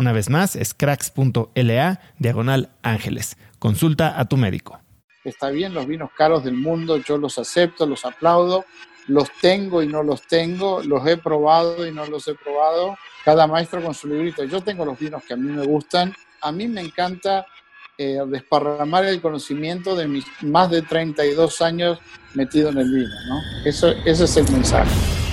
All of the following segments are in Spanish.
Una vez más, es cracks.la diagonal ángeles. Consulta a tu médico. Está bien, los vinos caros del mundo, yo los acepto, los aplaudo, los tengo y no los tengo, los he probado y no los he probado. Cada maestro con su librito. Yo tengo los vinos que a mí me gustan. A mí me encanta eh, desparramar el conocimiento de mis más de 32 años metido en el vino. ¿no? Eso, ese es el mensaje.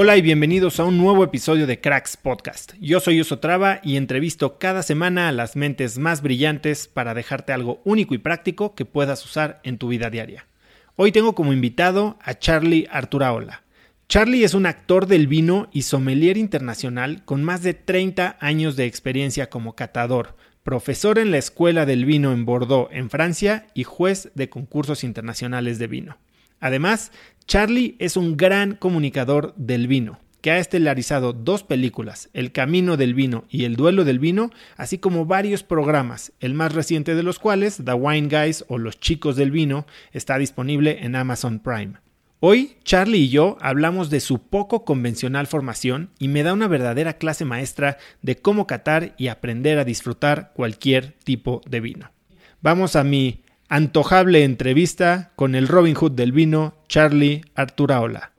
Hola y bienvenidos a un nuevo episodio de Cracks Podcast. Yo soy Uso y entrevisto cada semana a las mentes más brillantes para dejarte algo único y práctico que puedas usar en tu vida diaria. Hoy tengo como invitado a Charlie Arturaola. Charlie es un actor del vino y sommelier internacional con más de 30 años de experiencia como catador, profesor en la Escuela del Vino en Bordeaux, en Francia, y juez de concursos internacionales de vino. Además, Charlie es un gran comunicador del vino, que ha estelarizado dos películas, El Camino del Vino y El Duelo del Vino, así como varios programas, el más reciente de los cuales, The Wine Guys o Los Chicos del Vino, está disponible en Amazon Prime. Hoy, Charlie y yo hablamos de su poco convencional formación y me da una verdadera clase maestra de cómo catar y aprender a disfrutar cualquier tipo de vino. Vamos a mi antojable entrevista con el Robin Hood del vino, Charlie Arturaola.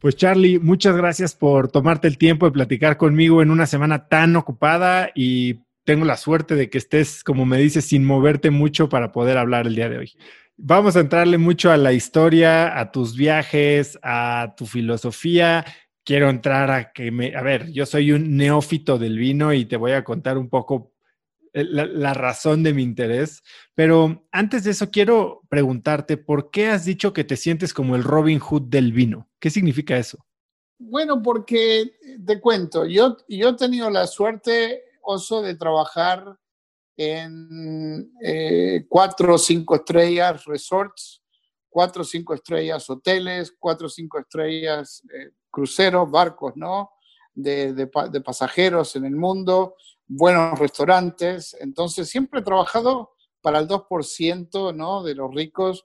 Pues Charlie, muchas gracias por tomarte el tiempo de platicar conmigo en una semana tan ocupada y tengo la suerte de que estés, como me dices, sin moverte mucho para poder hablar el día de hoy. Vamos a entrarle mucho a la historia, a tus viajes, a tu filosofía. Quiero entrar a que me, a ver, yo soy un neófito del vino y te voy a contar un poco eh, la, razón de mi interés. Pero antes de eso, quiero preguntarte, ¿por qué has dicho que te sientes como el Robin Hood del vino? ¿Qué significa eso? Bueno, porque te cuento, yo, yo he tenido la suerte, Oso, de trabajar en eh, cuatro o cinco estrellas resorts, cuatro o cinco estrellas hoteles, cuatro o cinco estrellas eh, cruceros, barcos, ¿no? De, de, pasajeros en el mundo, buenos restaurantes. Entonces, siempre he trabajado para el 2% ¿no? de los ricos,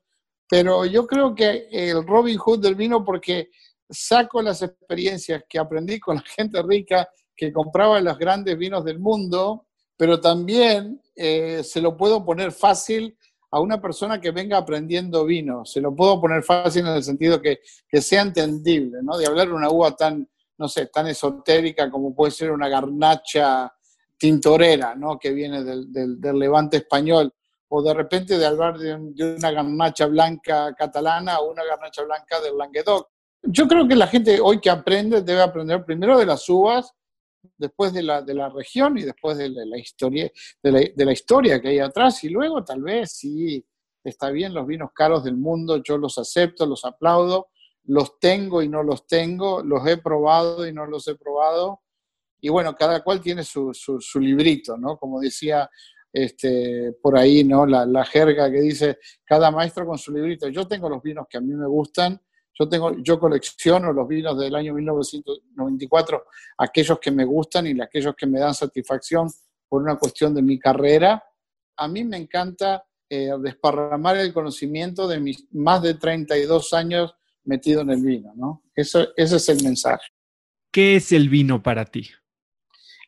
pero yo creo que el Robin Hood del vino, porque saco las experiencias que aprendí con la gente rica que compraba los grandes vinos del mundo, pero también eh, se lo puedo poner fácil a una persona que venga aprendiendo vino. Se lo puedo poner fácil en el sentido que, que sea entendible, ¿no? De hablar una uva tan, no sé, tan esotérica como puede ser una garnacha tintorera, ¿no? Que viene del, del, levante español. O de repente de hablar de, de, una garnacha blanca catalana o una garnacha blanca del Languedoc. Yo creo que la gente hoy que aprende debe aprender primero de las uvas después de la, de la región y después de la, historia, de la, de, la, historia que hay atrás, y luego tal vez sí, está bien los vinos caros del mundo, yo los acepto, los aplaudo, los tengo y no los tengo, los he probado y no los he probado, y bueno, cada cual tiene su, su, librito, ¿no? Como decía este, por ahí, ¿no? La, la jerga que dice, cada maestro con su librito. Yo tengo los vinos que a mí me gustan, yo, tengo, yo colecciono los vinos del año 1994, aquellos que me gustan y aquellos que me dan satisfacción por una cuestión de mi carrera. A mí me encanta eh, desparramar el conocimiento de mis más de 32 años metido en el vino, ¿no? Eso, ese es el mensaje. ¿Qué es el vino para ti?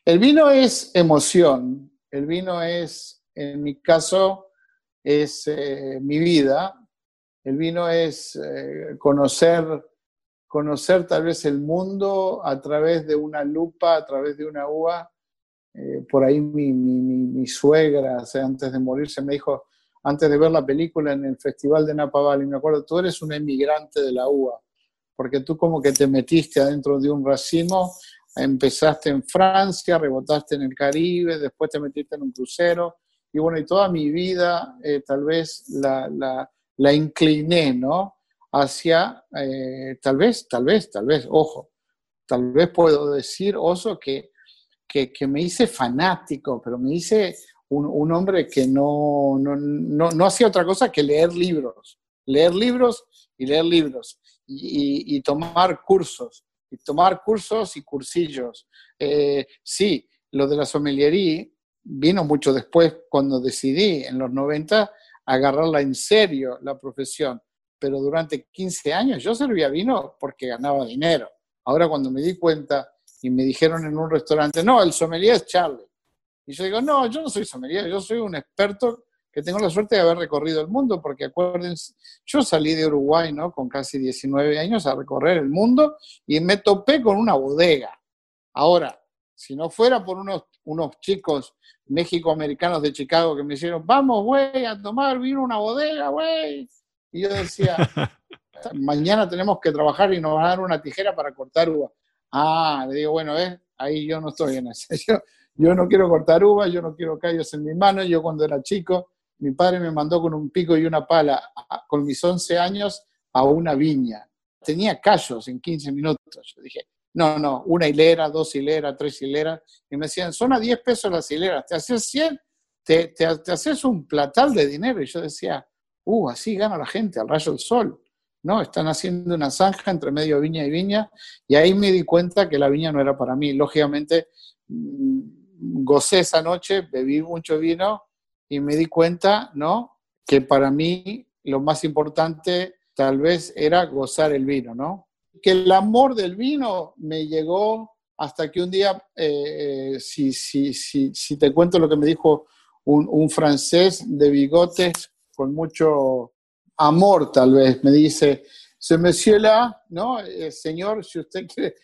El vino es emoción, el vino es, en mi caso, es eh, mi vida, el vino es eh, conocer, conocer tal vez el mundo a través de una lupa, a través de una uva. Eh, por ahí mi, suegra, antes de morirse, me dijo, antes de ver la película en el Festival de Napa Valley, me acuerdo, tú eres un emigrante de la uva, porque tú como que te metiste adentro de un racimo, empezaste en Francia, rebotaste en el Caribe, después te metiste en un crucero, y bueno, y toda mi vida eh, tal vez la, incliné, ¿no? Hacia, eh, tal vez, tal vez, tal vez, ojo, tal vez puedo decir, oso, que, que, me hice fanático, pero me hice un, hombre que no, no, no, hacía otra cosa que leer libros, leer libros y leer libros y, tomar cursos, y tomar cursos y cursillos. Eh, sí, lo de la sommeliería vino mucho después cuando decidí en los 90 agarrarla en serio la profesión. Pero durante 15 años yo servía vino porque ganaba dinero. Ahora cuando me di cuenta y me dijeron en un restaurante, no, el sommelier es Charlie. Y yo digo, no, yo no soy sommelier, yo soy un experto que tengo la suerte de haber recorrido el mundo, porque acuérdense, yo salí de Uruguay, ¿no? Con casi 19 años a recorrer el mundo y me topé con una bodega. Ahora, si no fuera por unos, unos chicos México-americanos de Chicago que me dijeron, vamos, güey, a tomar vino una bodega, güey. Y yo decía, mañana tenemos que trabajar y nos van a dar una tijera para cortar uva. Ah, le digo, bueno, ¿eh? ahí yo no estoy en eso. Yo, no quiero cortar uva, yo no quiero callos en mi mano. Yo cuando era chico, mi padre me mandó con un pico y una pala, con mis 11 años, a una viña. Tenía callos en 15 minutos. Yo dije, no, no, una hilera, dos hileras, tres hileras. Y me decían, son a 10 pesos las hileras, te haces 100, te, haces un platal de dinero. Y yo decía, uh, así gana la gente al rayo del sol. No, están haciendo una zanja entre medio viña y viña. Y ahí me di cuenta que la viña no era para mí. Lógicamente, mm, gocé esa noche, bebí mucho vino y me di cuenta, ¿no? Que para mí lo más importante tal vez era gozar el vino, ¿no? que el amor del vino me llegó hasta que un día, eh, eh, si, si, si, si, te cuento lo que me dijo un, un, francés de bigotes con mucho amor, tal vez, me dice, se monsieur là. Eh, señor, si usted quiere,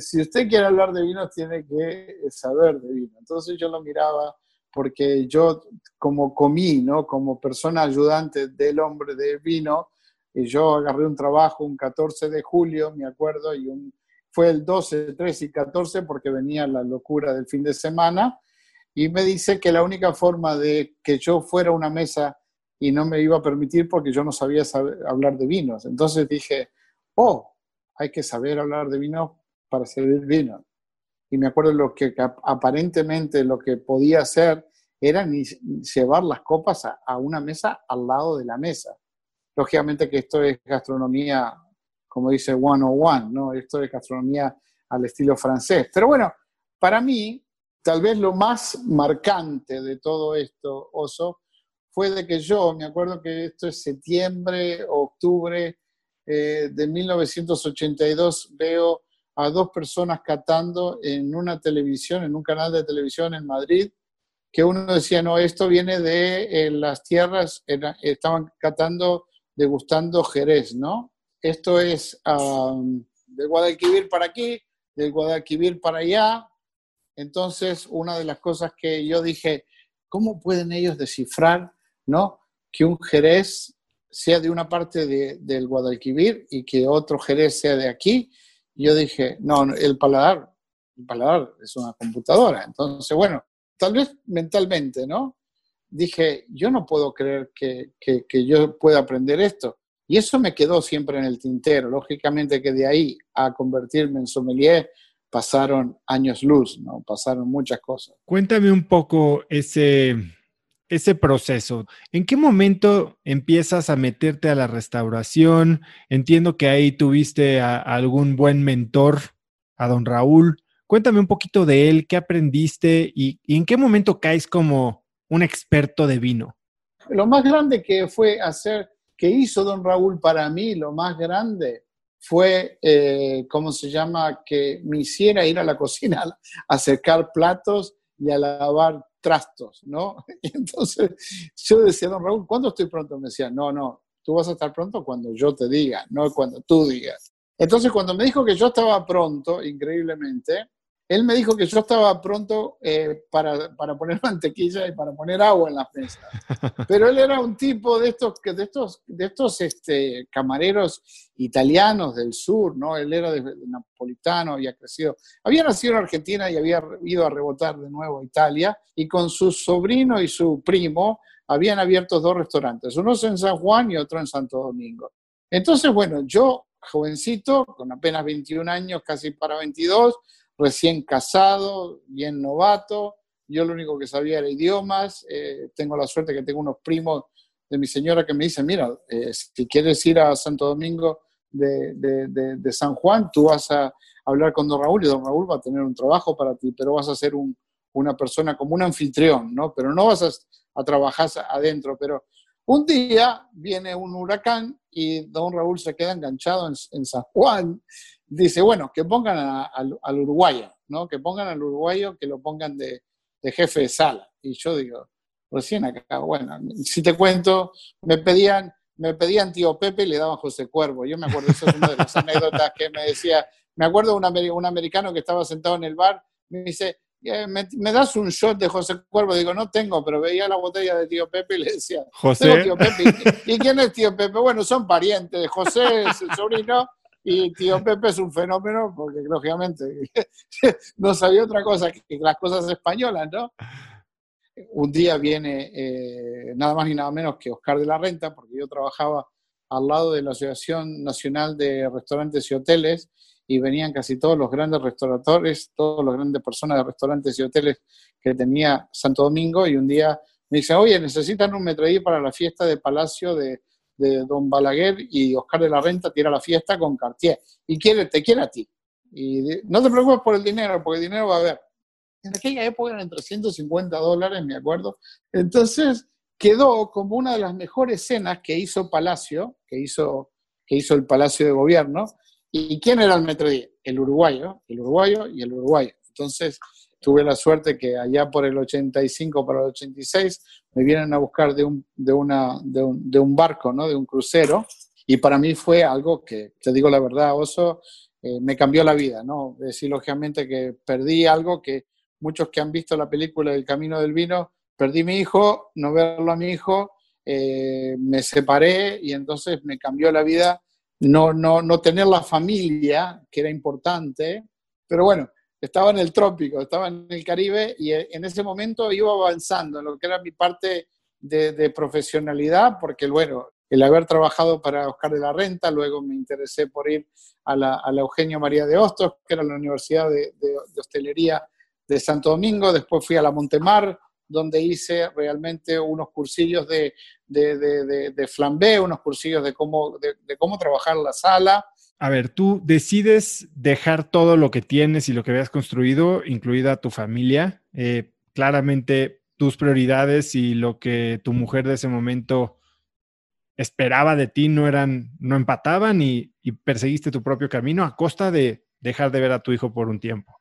si usted quiere hablar de vino, tiene que saber de vino. Entonces yo lo miraba porque yo como comí, ¿no? Como persona ayudante del hombre de vino, yo agarré un trabajo un 14 de julio, me acuerdo, y un, fue el 12, 13 y 14 porque venía la locura del fin de semana, y me dice que la única forma de que yo fuera a una mesa y no me iba a permitir porque yo no sabía hablar de vinos. Entonces dije, oh, hay que saber hablar de vino para servir vino. Y me acuerdo lo que aparentemente lo que podía hacer era llevar las copas a una mesa al lado de la mesa. Lógicamente que esto es gastronomía, como dice 101, ¿no? Esto es gastronomía al estilo francés. Pero bueno, para mí, tal vez lo más marcante de todo esto, Oso, fue de que yo, me acuerdo que esto es septiembre, octubre eh, de 1982, veo a dos personas catando en una televisión, en un canal de televisión en Madrid, que uno decía, no, esto viene de eh, las tierras, estaban catando, degustando Jerez, ¿no? Esto es um, del Guadalquivir para aquí, del Guadalquivir para allá. Entonces, una de las cosas que yo dije, ¿cómo pueden ellos descifrar, ¿no? Que un Jerez sea de una parte del Guadalquivir y que otro Jerez sea de aquí. Yo dije, no, el paladar, el paladar es una computadora. Entonces, bueno, tal vez mentalmente, ¿no? Dije, yo no puedo creer que, que, yo pueda aprender esto. Y eso me quedó siempre en el tintero. Lógicamente que de ahí a convertirme en sommelier pasaron años luz, ¿no? Pasaron muchas cosas. Cuéntame un poco ese, ese proceso. ¿En qué momento empiezas a meterte a la restauración? Entiendo que ahí tuviste a algún buen mentor, a don Raúl. Cuéntame un poquito de él, qué aprendiste y, en qué momento caes como un experto de vino. Lo más grande que fue hacer, que hizo don Raúl para mí, lo más grande fue, eh, ¿cómo se llama?, que me hiciera ir a la cocina a acercar platos y a lavar trastos, ¿no? Y entonces yo decía, don Raúl, ¿cuándo estoy pronto? Me decía, no, no, tú vas a estar pronto cuando yo te diga, no cuando tú digas. Entonces cuando me dijo que yo estaba pronto, increíblemente, él me dijo que yo estaba pronto eh, para, para, poner mantequilla y para poner agua en las mesas. Pero él era un tipo de estos, de estos, de estos este, camareros italianos del sur, ¿no? Él era de, napolitano, había crecido. Había nacido en Argentina y había ido a rebotar de nuevo a Italia. Y con su sobrino y su primo habían abierto dos restaurantes, uno en San Juan y otro en Santo Domingo. Entonces, bueno, yo, jovencito, con apenas 21 años, casi para 22, recién casado, bien novato. Yo lo único que sabía era idiomas. Eh, tengo la suerte que tengo unos primos de mi señora que me dicen, mira, eh, si quieres ir a Santo Domingo de, San Juan, tú vas a hablar con don Raúl y don Raúl va a tener un trabajo para ti, pero vas a ser un, una persona como un anfitrión, ¿no? Pero no vas a, trabajar adentro. Pero un día viene un huracán y don Raúl se queda enganchado en, en San Juan dice, bueno, que pongan al uruguayo, ¿no? Que pongan al uruguayo, que lo pongan de, jefe de sala. Y yo digo, recién acá, bueno, si te cuento, me pedían, me pedían tío Pepe y le daban José Cuervo. Yo me acuerdo, eso es una de las anécdotas que me decía, me acuerdo de un, americano que estaba sentado en el bar, me dice, eh, ¿Me, das un shot de José Cuervo? Digo, no tengo, pero veía la botella de tío Pepe y le decía, José. Tío Pepe. ¿Y, quién es tío Pepe? Bueno, son parientes. José es el sobrino y tío Pepe es un fenómeno porque, lógicamente, no sabía otra cosa que las cosas españolas, ¿no? Un día viene eh, nada más y nada menos que Oscar de la Renta, porque yo trabajaba al lado de la Asociación Nacional de Restaurantes y Hoteles y venían casi todos los grandes restauradores, todas las grandes personas de restaurantes y hoteles que tenía Santo Domingo y un día me dice, oye, necesitan un metraí para la fiesta de Palacio de, de Don Balaguer y Oscar de la Renta tira la fiesta con Cartier. Y quiere, te quiere a ti. Y no te preocupes por el dinero, porque el dinero va a haber. En aquella época eran 350 dólares, me acuerdo. Entonces quedó como una de las mejores escenas que hizo Palacio, que hizo, que hizo el Palacio de Gobierno. ¿Y quién era el metro El uruguayo, el uruguayo y el uruguayo. Entonces, tuve la suerte que allá por el 85 para el 86 me vienen a buscar de un, de una, de un, de un barco, ¿no? de un crucero, y para mí fue algo que, te digo la verdad, Oso, eh, me cambió la vida, ¿no? decir, lógicamente que perdí algo que muchos que han visto la película El Camino del Vino, perdí mi hijo, no verlo a mi hijo, eh, me separé y entonces me cambió la vida no, no, no tener la familia, que era importante, pero bueno, estaba en el trópico, estaba en el Caribe y eh, en ese momento iba avanzando en lo que era mi parte de, profesionalidad, porque bueno, el haber trabajado para Oscar de la Renta, luego me interesé por ir a la, a Eugenio María de Hostos, que era la Universidad de, Hostelería de Santo Domingo, después fui a la Montemar, donde hice realmente unos cursillos de, de, flambé, unos cursillos de, cómo trabajar la sala, a ver, tú decides dejar todo lo que tienes y lo que habías construido, incluida tu familia. Eh, claramente tus prioridades y lo que tu mujer de ese momento esperaba de ti no eran, no empataban y, perseguiste tu propio camino a costa de dejar de ver a tu hijo por un tiempo.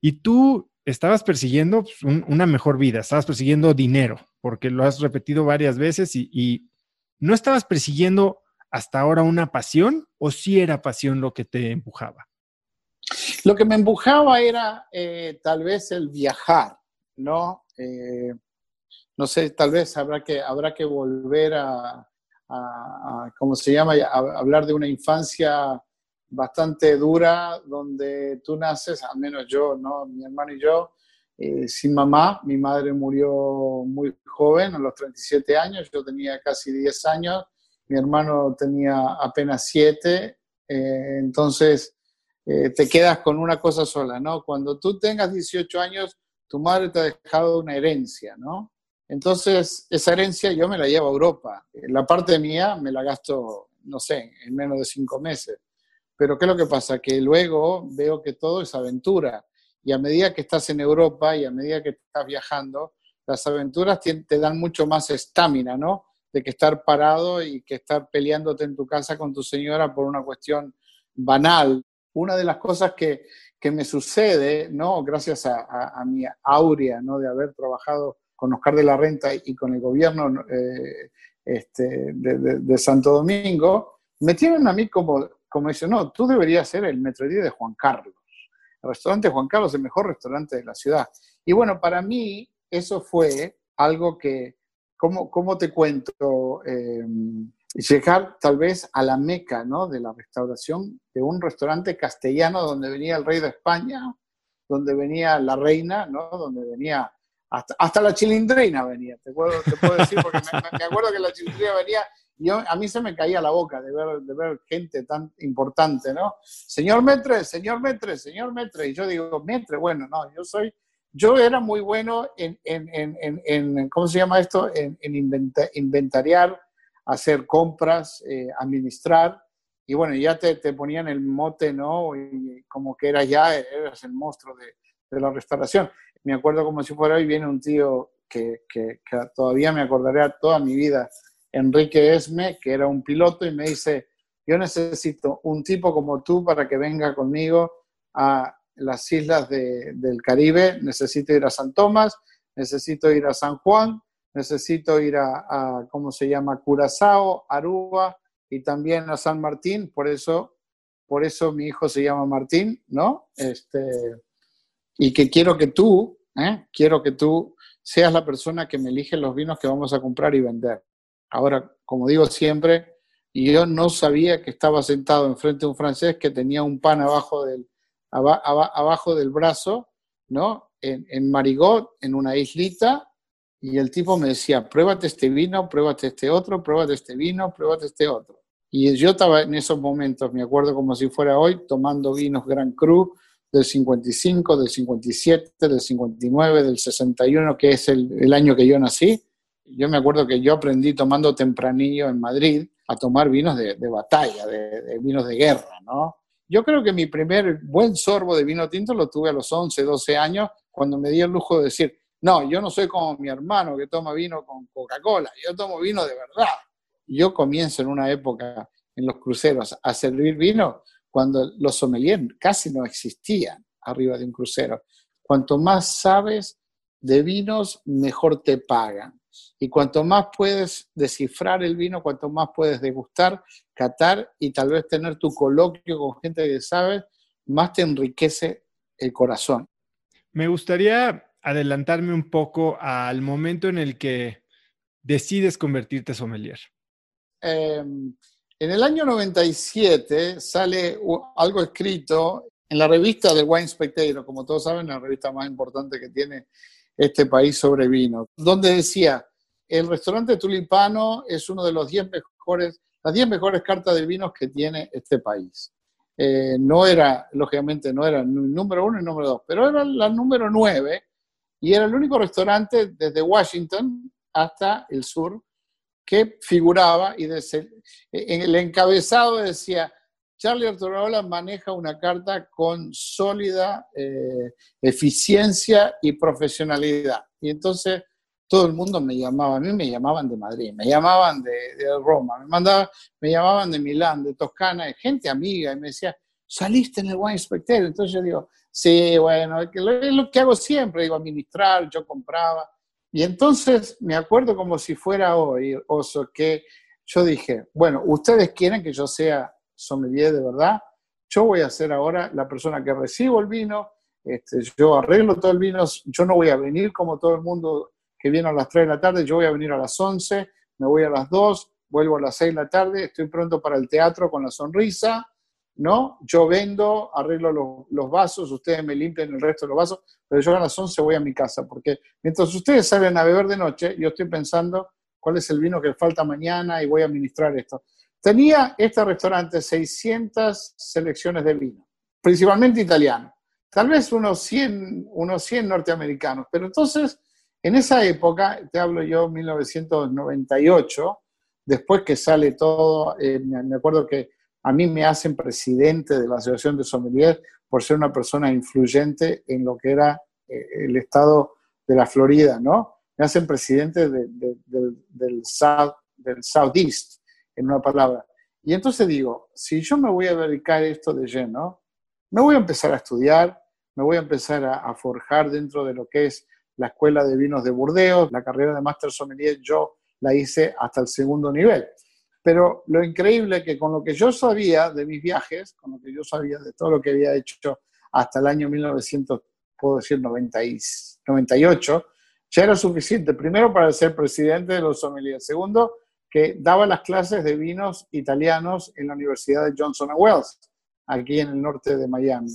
Y tú estabas persiguiendo pues, una mejor vida, estabas persiguiendo dinero, porque lo has repetido varias veces y, y, no estabas persiguiendo hasta ahora una pasión o sí era pasión lo que te empujaba. Lo que me empujaba era eh, tal vez el viajar, ¿no? Eh, no sé, tal vez habrá que, habrá que volver a, ¿cómo se llama?, a, hablar de una infancia bastante dura, donde tú naces, al menos yo, ¿no? Mi hermano y yo, eh, sin mamá. Mi madre murió muy joven, a los 37 años, yo tenía casi 10 años, mi hermano tenía apenas 7, entonces eh, te quedas con una cosa sola, ¿no? Cuando tú tengas 18 años, tu madre te ha dejado una herencia, ¿no? Entonces, esa herencia yo me la llevo a Europa. La parte mía me la gasto, no sé, en menos de cinco meses. Pero ¿qué es lo que pasa? Que luego veo que todo es aventura. Y a medida que estás en Europa y a medida que estás viajando, las aventuras te dan mucho más estamina, ¿no? De que estar parado y que estar peleándote en tu casa con tu señora por una cuestión banal una de las cosas que, me sucede, ¿no? gracias a, mi aurea ¿no? de haber trabajado con Oscar de la Renta y con el gobierno eh, este, de, Santo Domingo, me tienen a mí como, como dicen, no, tú deberías ser el metrodía de Juan Carlos. El restaurante Juan Carlos es el mejor restaurante de la ciudad. Y bueno, para mí eso fue algo que, ¿cómo, cómo te cuento? Eh, llegar tal vez a la meca ¿no? de la restauración de un restaurante castellano donde venía el rey de España, donde venía la reina, ¿no? donde venía hasta, la chilindrina venía, te puedo, te puedo decir, porque me, acuerdo que la chilindrina venía y a mí se me caía la boca de ver, de ver gente tan importante, ¿no? Señor Metre, señor Metre, señor Metre. Y yo digo, Metre, bueno, no, yo soy, yo era muy bueno en, en, en, en ¿cómo se llama esto? En, inventariar hacer compras, eh, administrar, y bueno, ya te, te, ponían el mote, ¿no? Y como que eras ya, eras el monstruo de, de, la restauración. Me acuerdo como si fuera hoy, viene un tío que, que, todavía me acordaré a toda mi vida, Enrique Esme, que era un piloto, y me dice, yo necesito un tipo como tú para que venga conmigo a las islas de, del Caribe, necesito ir a San Tomás, necesito ir a San Juan, necesito ir a, ¿cómo se llama? Curazao, Aruba y también a San Martín, por eso, por eso mi hijo se llama Martín, ¿no? Este, y que quiero que tú, ¿eh? quiero que tú seas la persona que me elige los vinos que vamos a comprar y vender. Ahora, como digo siempre, yo no sabía que estaba sentado enfrente de un francés que tenía un pan abajo del, abajo del brazo, ¿no? En, Marigot, en una islita, y el tipo me decía, pruébate este vino, pruébate este otro, pruébate este vino, pruébate este otro. Y yo estaba en esos momentos, me acuerdo como si fuera hoy, tomando vinos Gran Cru del 55, del 57, del 59, del 61, que es el, año que yo nací. Yo me acuerdo que yo aprendí tomando tempranillo en Madrid a tomar vinos de, batalla, de, vinos de guerra, ¿no? Yo creo que mi primer buen sorbo de vino tinto lo tuve a los 11, 12 años, cuando me di el lujo de decir, no, yo no soy como mi hermano que toma vino con Coca-Cola, yo tomo vino de verdad. Yo comienzo en una época en los cruceros a servir vino cuando los sommeliers casi no existían arriba de un crucero. Cuanto más sabes de vinos, mejor te pagan. Y cuanto más puedes descifrar el vino, cuanto más puedes degustar, catar y tal vez tener tu coloquio con gente que sabe, más te enriquece el corazón. Me gustaría adelantarme un poco al momento en el que decides convertirte sommelier? Em, en el año 97 sale algo escrito en la revista del Wine Spectator, como todos saben, la revista más importante que tiene este país sobre vino, donde decía, el restaurante tulipano es uno de los 10 mejores, las 10 mejores cartas de vinos que tiene este país. Eh, no era, lógicamente, no era número uno y número dos, pero era la número nueve y era el único restaurante desde Washington hasta el sur que figuraba y en el encabezado decía, Charlie Arturo maneja una carta con sólida eh, eficiencia y profesionalidad. Y entonces todo el mundo me llamaba, a mí me llamaban de Madrid, me llamaban de, Roma, me, mandaba, me llamaban de Milán, de Toscana, gente amiga, y me decía, saliste en el Wine Spectator. Entonces yo digo, sí, bueno, es lo que hago siempre, digo, administrar, yo compraba. Y entonces me acuerdo como si fuera hoy, Oso, que yo dije, bueno, ustedes quieren que yo sea sommelier de verdad, yo voy a ser ahora la persona que recibo el vino, este, yo arreglo todo el vino, yo no voy a venir como todo el mundo que viene a las 3 de la tarde, yo voy a venir a las 11, me voy a las 2, vuelvo a las 6 de la tarde, estoy pronto para el teatro con la sonrisa, ¿no? Yo vendo, arreglo los, vasos, ustedes me limpian el resto de los vasos, pero yo a las 11 voy a mi casa, porque mientras ustedes salen a beber de noche, yo estoy pensando cuál es el vino que falta mañana y voy a administrar esto. Tenía este restaurante 600 selecciones de vino, principalmente italiano, tal vez unos 100, unos 100 norteamericanos, pero entonces, en esa época, te hablo yo, 1998, después que sale todo, eh, me acuerdo que a mí me hacen presidente de la Asociación de Sommeliers por ser una persona influyente en lo que era eh, el estado de la Florida, ¿no? Me hacen presidente del, South, del Southeast, en una palabra. Y entonces digo, si yo me voy a dedicar esto de lleno, me voy a empezar a estudiar, me voy a empezar a, forjar dentro de lo que es la Escuela de Vinos de Burdeos, la carrera de Master Sommelier, yo la hice hasta el segundo nivel. Pero lo increíble es que con lo que yo sabía de mis viajes, con lo que yo sabía de todo lo que había hecho hasta el año 1900, puedo decir 98, ya era suficiente, primero para ser presidente de los sommeliers, segundo, que daba las clases de vinos italianos en la Universidad de Johnson Wells, aquí en el norte de Miami.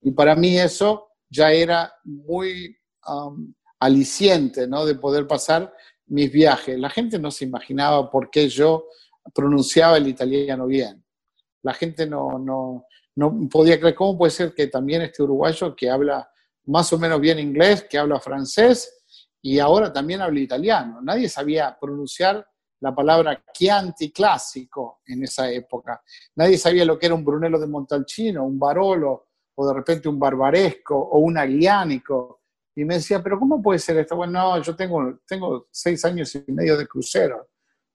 Y para mí eso ya era muy um, aliciente, ¿no? De poder pasar mis viajes. La gente no se imaginaba por qué yo pronunciaba el italiano bien. La gente no, no, no podía creer cómo puede ser que también este uruguayo que habla más o menos bien inglés, que habla francés y ahora también habla italiano. Nadie sabía pronunciar la palabra Chianti clásico en esa época. Nadie sabía lo que era un Brunello de Montalcino, un Barolo, o de repente un Barbaresco, o un Aglianico. Y me decía, pero ¿cómo puede ser esto? Bueno, no, yo tengo, tengo seis años y medio de crucero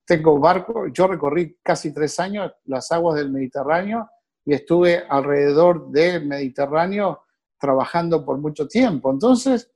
tengo barco, yo recorrí casi tres años las aguas del Mediterráneo y estuve alrededor del Mediterráneo trabajando por mucho tiempo. Entonces,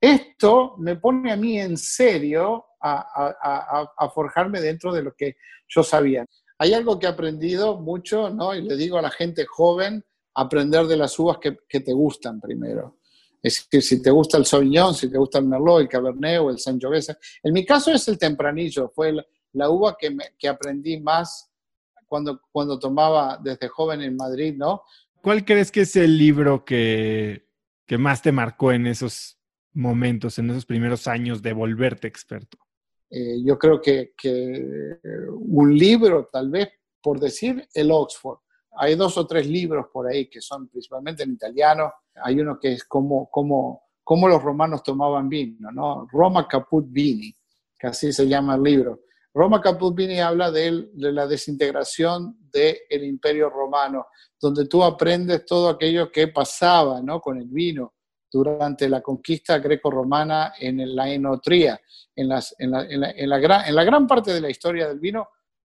esto me pone a mí en serio a, forjarme dentro de lo que yo sabía. Hay algo que he aprendido mucho, ¿no? Y le digo a la gente joven, aprender de las uvas que, te gustan primero. Es que si te gusta el Sauvignon, si te gusta el Merlot, el Cabernet o el Sangiovese. En mi caso es el Tempranillo, fue la uva que, que aprendí más cuando, cuando tomaba desde joven en Madrid, ¿no? ¿Cuál crees que es el libro que, que más te marcó en esos momentos, en esos primeros años de volverte experto? Eh, yo creo que, que, un libro, tal vez, por decir, el Oxford. Hay dos o tres libros por ahí que son principalmente en italiano. Hay uno que es como, como, como los romanos tomaban vino, ¿no? Roma Caput Vini, que así se llama el libro. Roma Caputini habla de, la desintegración del imperio romano, donde tú aprendes todo aquello que pasaba ¿no? con el vino durante la conquista greco-romana en la enotría, en, en, la, gran, parte de la historia del vino,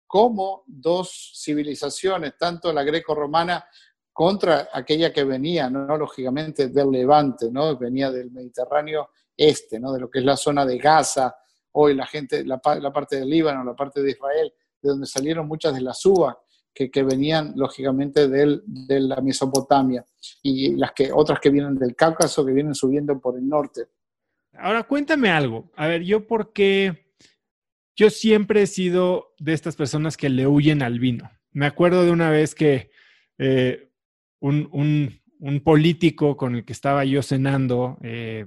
como dos civilizaciones, tanto la greco-romana contra aquella que venía, ¿no? lógicamente, del Levante, ¿no? venía del Mediterráneo este, ¿no? de lo que es la zona de Gaza, hoy la gente, la, parte del Líbano, la parte de Israel, de donde salieron muchas de las uvas que, venían lógicamente de la Mesopotamia y las que, otras que vienen del Cáucaso, que vienen subiendo por el norte. Ahora cuéntame algo. A ver, yo porque yo siempre he sido de estas personas que le huyen al vino. Me acuerdo de una vez que eh, un, político con el que estaba yo cenando, eh,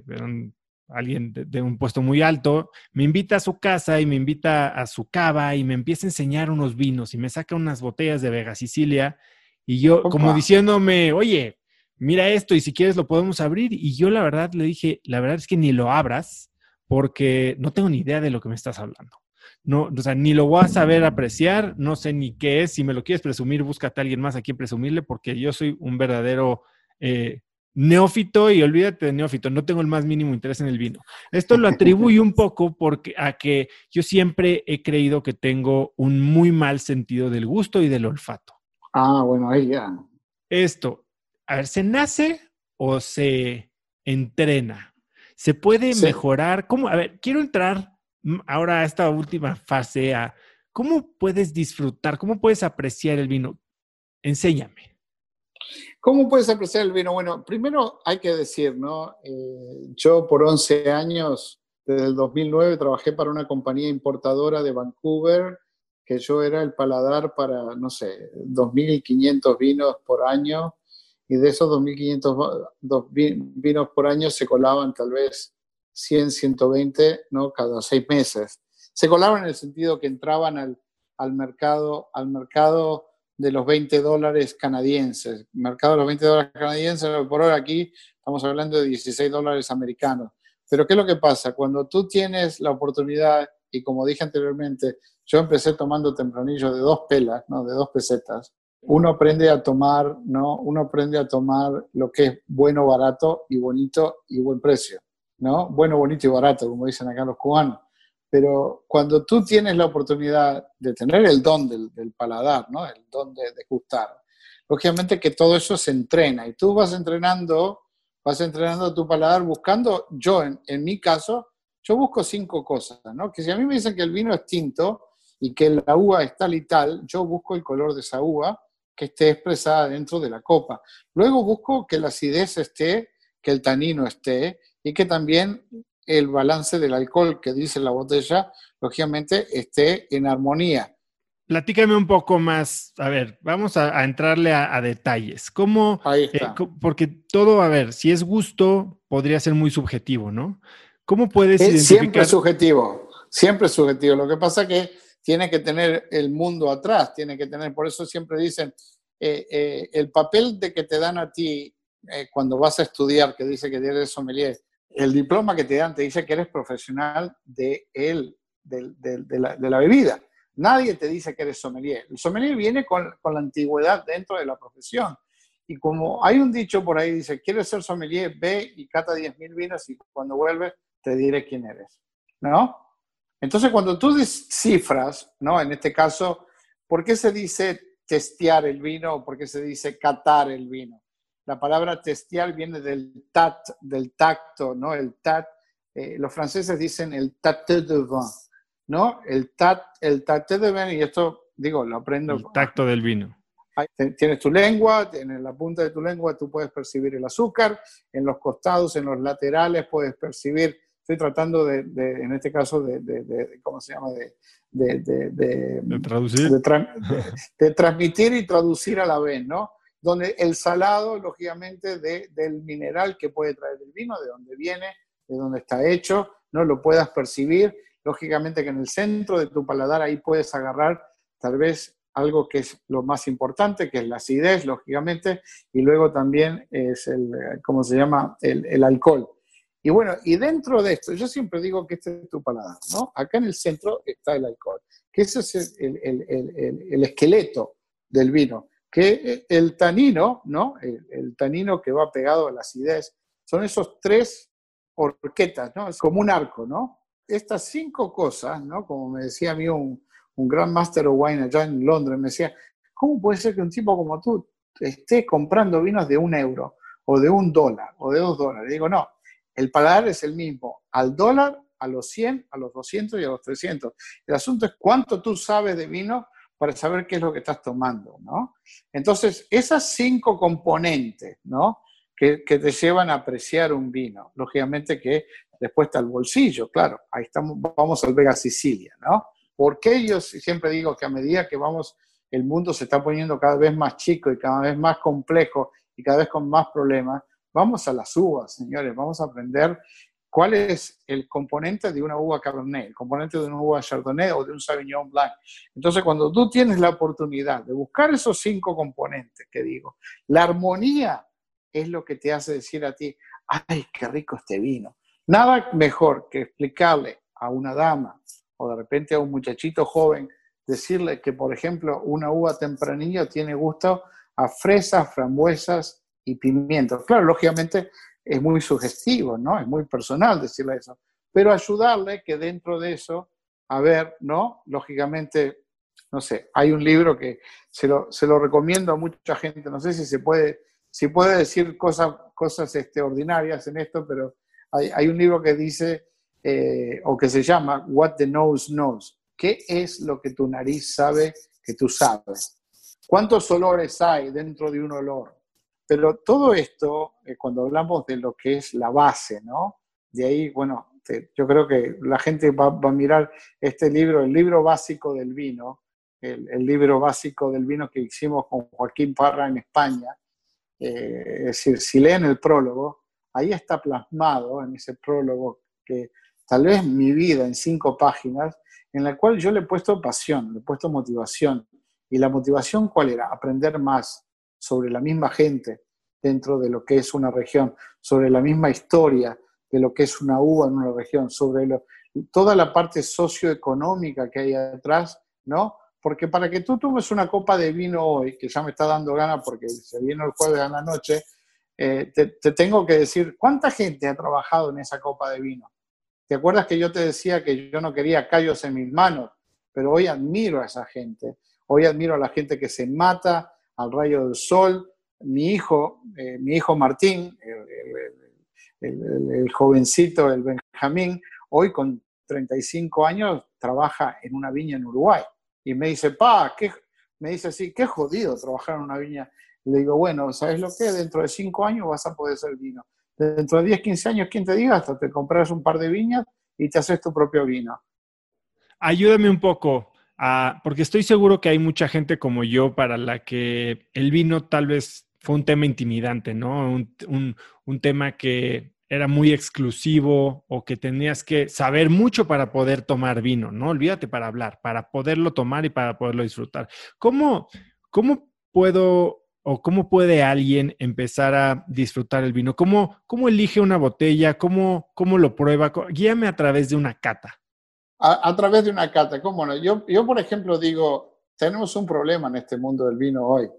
alguien de, un puesto muy alto, me invita a su casa y me invita a su cava y me empieza a enseñar unos vinos y me saca unas botellas de Vega Sicilia y yo como diciéndome, oye, mira esto y si quieres lo podemos abrir y yo la verdad le dije, la verdad es que ni lo abras porque no tengo ni idea de lo que me estás hablando. No, o sea, ni lo voy a saber apreciar, no sé ni qué es. Si me lo quieres presumir, búscate a alguien más a quien presumirle, porque yo soy un verdadero eh, neófito y olvídate de neófito, no tengo el más mínimo interés en el vino. Esto lo atribuyo un poco porque a que yo siempre he creído que tengo un muy mal sentido del gusto y del olfato. Ah, bueno, ahí ya. esto, a ver, ¿se nace o se entrena? ¿Se puede mejorar? ¿Cómo? A ver, quiero entrar ahora a esta última fase a cómo puedes disfrutar, cómo puedes apreciar el vino. Enséñame. ¿Cómo puedes apreciar el vino? Bueno, primero hay que decir, ¿no? Eh, yo por 11 años, desde el 2009, trabajé para una compañía importadora de Vancouver que yo era el paladar para, no sé, 2.500 vinos por año y de esos 2.500 vinos por año se colaban tal vez 100, 120, ¿no? Cada seis meses. Se colaban en el sentido que entraban al, al mercado, al mercado de los 20 dólares canadienses. mercado de los 20 dólares canadienses, por ahora aquí estamos hablando de 16 dólares americanos. Pero ¿qué es lo que pasa? Cuando tú tienes la oportunidad, y como dije anteriormente, yo empecé tomando tempranillo de dos pelas, ¿no? de dos pesetas. Uno aprende a tomar, ¿no? Uno aprende a tomar lo que es bueno, barato y bonito y buen precio, ¿no? Bueno, bonito y barato, como dicen acá los cubanos. Pero cuando tú tienes la oportunidad de tener el don del, paladar, ¿no? El don de, de gustar, lógicamente que todo eso se entrena y tú vas entrenando, vas entrenando tu paladar buscando, yo en, en mi caso, yo busco cinco cosas, ¿no? Que si a mí me dicen que el vino es tinto, y que la uva es tal y tal, yo busco el color de esa uva que esté expresada dentro de la copa. Luego busco que la acidez esté, que el tanino esté y que también el balance del alcohol que dice la botella, lógicamente, esté en armonía. Platícame un poco más, a ver, vamos a, entrarle a, detalles. ¿Cómo? Ahí eh, está. porque todo, a ver, si es gusto, podría ser muy subjetivo, ¿no? ¿Cómo puedes identificar? Siempre subjetivo, siempre subjetivo. Lo que pasa que tiene que tener el mundo atrás, tiene que tener, por eso siempre dicen, eh, eh, el papel de que te dan a ti eh, cuando vas a estudiar, que dice que eres sommelier, el diploma que te dan te dice que eres profesional de, él, de, la, bebida. Nadie te dice que eres sommelier. El sommelier viene con, la antigüedad dentro de la profesión. Y como hay un dicho por ahí, dice, ¿quieres ser sommelier? Ve y cata 10.000 vinos y cuando vuelves te diré quién eres. ¿No? Entonces, cuando tú descifras, ¿no? En este caso, ¿por qué se dice testear el vino o por qué se dice catar el vino? La palabra testear viene del tat, del tacto, ¿no? El tat, eh, los franceses dicen el tate de vin, ¿no? El tat, el tate de vin, y esto, digo, lo aprendo. El tacto del vino. Tienes tu lengua, en la punta de tu lengua tú puedes percibir el azúcar, en los costados, en los laterales puedes percibir estoy tratando de, en este caso, de, ¿cómo se llama? De, traducir. De, transmitir y traducir a la vez, ¿no? Donde el salado, lógicamente, del mineral que puede traer el vino, de dónde viene, de dónde está hecho, ¿no? Lo puedas percibir. Lógicamente que en el centro de tu paladar ahí puedes agarrar tal vez algo que es lo más importante, que es la acidez, lógicamente, y luego también es el, ¿cómo se llama? El, alcohol. Y bueno, y dentro de esto, yo siempre digo que este es tu paladar, ¿no? Acá en el centro está el alcohol, que ese es el, el, el esqueleto del vino, que el tanino, ¿no? El, tanino que va pegado a la acidez, son esos tres horquetas, ¿no? Es como un arco, ¿no? Estas cinco cosas, ¿no? Como me decía a mí un, un gran master of wine allá en Londres, me decía, ¿cómo puede ser que un tipo como tú esté comprando vinos de un euro o de un dólar o de dos dólares? digo, no, el paladar es el mismo, al dólar, a los 100, a los 200 y a los 300. El asunto es cuánto tú sabes de vino para saber qué es lo que estás tomando, ¿no? Entonces, esas cinco componentes, ¿no? Que, te llevan a apreciar un vino. Lógicamente que después está el bolsillo, claro, ahí estamos, vamos al Vega Sicilia, ¿no? Porque yo siempre digo que a medida que vamos, el mundo se está poniendo cada vez más chico y cada vez más complejo y cada vez con más problemas, Vamos a las uvas, señores, vamos a aprender cuál es el componente de una uva Cabernet, el componente de una uva Chardonnay o de un Sauvignon Blanc. Entonces, cuando tú tienes la oportunidad de buscar esos cinco componentes que digo, la armonía es lo que te hace decir a ti, ay, qué rico este vino. Nada mejor que explicarle a una dama o de repente a un muchachito joven, decirle que, por ejemplo, una uva tempranillo tiene gusto a fresas, frambuesas y pimientos. Claro, lógicamente es muy sugestivo, ¿no? Es muy personal decirle eso, pero ayudarle que dentro de eso, a ver, ¿no? Lógicamente no sé, hay un libro que se lo, se lo recomiendo a mucha gente, no sé si se puede, si puede decir cosas, cosas este, ordinarias en esto, pero hay, hay un libro que dice, eh, o que se llama What the Nose Knows, ¿qué es lo que tu nariz sabe que tú sabes? ¿Cuántos olores hay dentro de un olor? Pero todo esto, eh, cuando hablamos de lo que es la base, ¿no? De ahí, bueno, yo creo que la gente va, a mirar este libro, el libro básico del vino, el, libro básico del vino que hicimos con Joaquín Parra en España. Eh, es decir, si leen el prólogo, ahí está plasmado en ese prólogo que tal vez mi vida en cinco páginas, en la cual yo le he puesto pasión, le he puesto motivación. ¿Y la motivación cuál era? Aprender más sobre la misma gente dentro de lo que es una región, sobre la misma historia de lo que es una uva en una región, sobre toda la parte socioeconómica que hay atrás, ¿no? Porque para que tú tomes una copa de vino hoy, que ya me está dando ganas porque se vino el jueves a la noche, eh, te, tengo que decir, ¿cuánta gente ha trabajado en esa copa de vino? ¿Te acuerdas que yo te decía que yo no quería callos en mis manos? Pero hoy admiro a esa gente. Hoy admiro a la gente que se mata al rayo del sol. Mi hijo, eh, mi hijo Martín, el, jovencito, el Benjamín, hoy con 35 años trabaja en una viña en Uruguay. Y me dice, pa, ¿qué? me dice así, qué jodido trabajar en una viña. Le digo, bueno, ¿sabes lo que? Dentro de 5 años vas a poder ser vino. Dentro de 10, 15 años, ¿quién te diga? Hasta te compras un par de viñas y te haces tu propio vino. Ayúdame un poco, porque estoy seguro que hay mucha gente como yo para la que el vino tal vez fue un tema intimidante, ¿no? Un, un, tema que era muy exclusivo o que tenías que saber mucho para poder tomar vino, ¿no? Olvídate para hablar, para poderlo tomar y para poderlo disfrutar. ¿Cómo, cómo puedo o cómo puede alguien empezar a disfrutar el vino? ¿Cómo, cómo elige una botella? ¿Cómo, ¿Cómo lo prueba? Guíame a través de una cata. A, través de una cata, ¿cómo no? Yo, yo, por ejemplo, digo, tenemos un problema en este mundo del vino hoy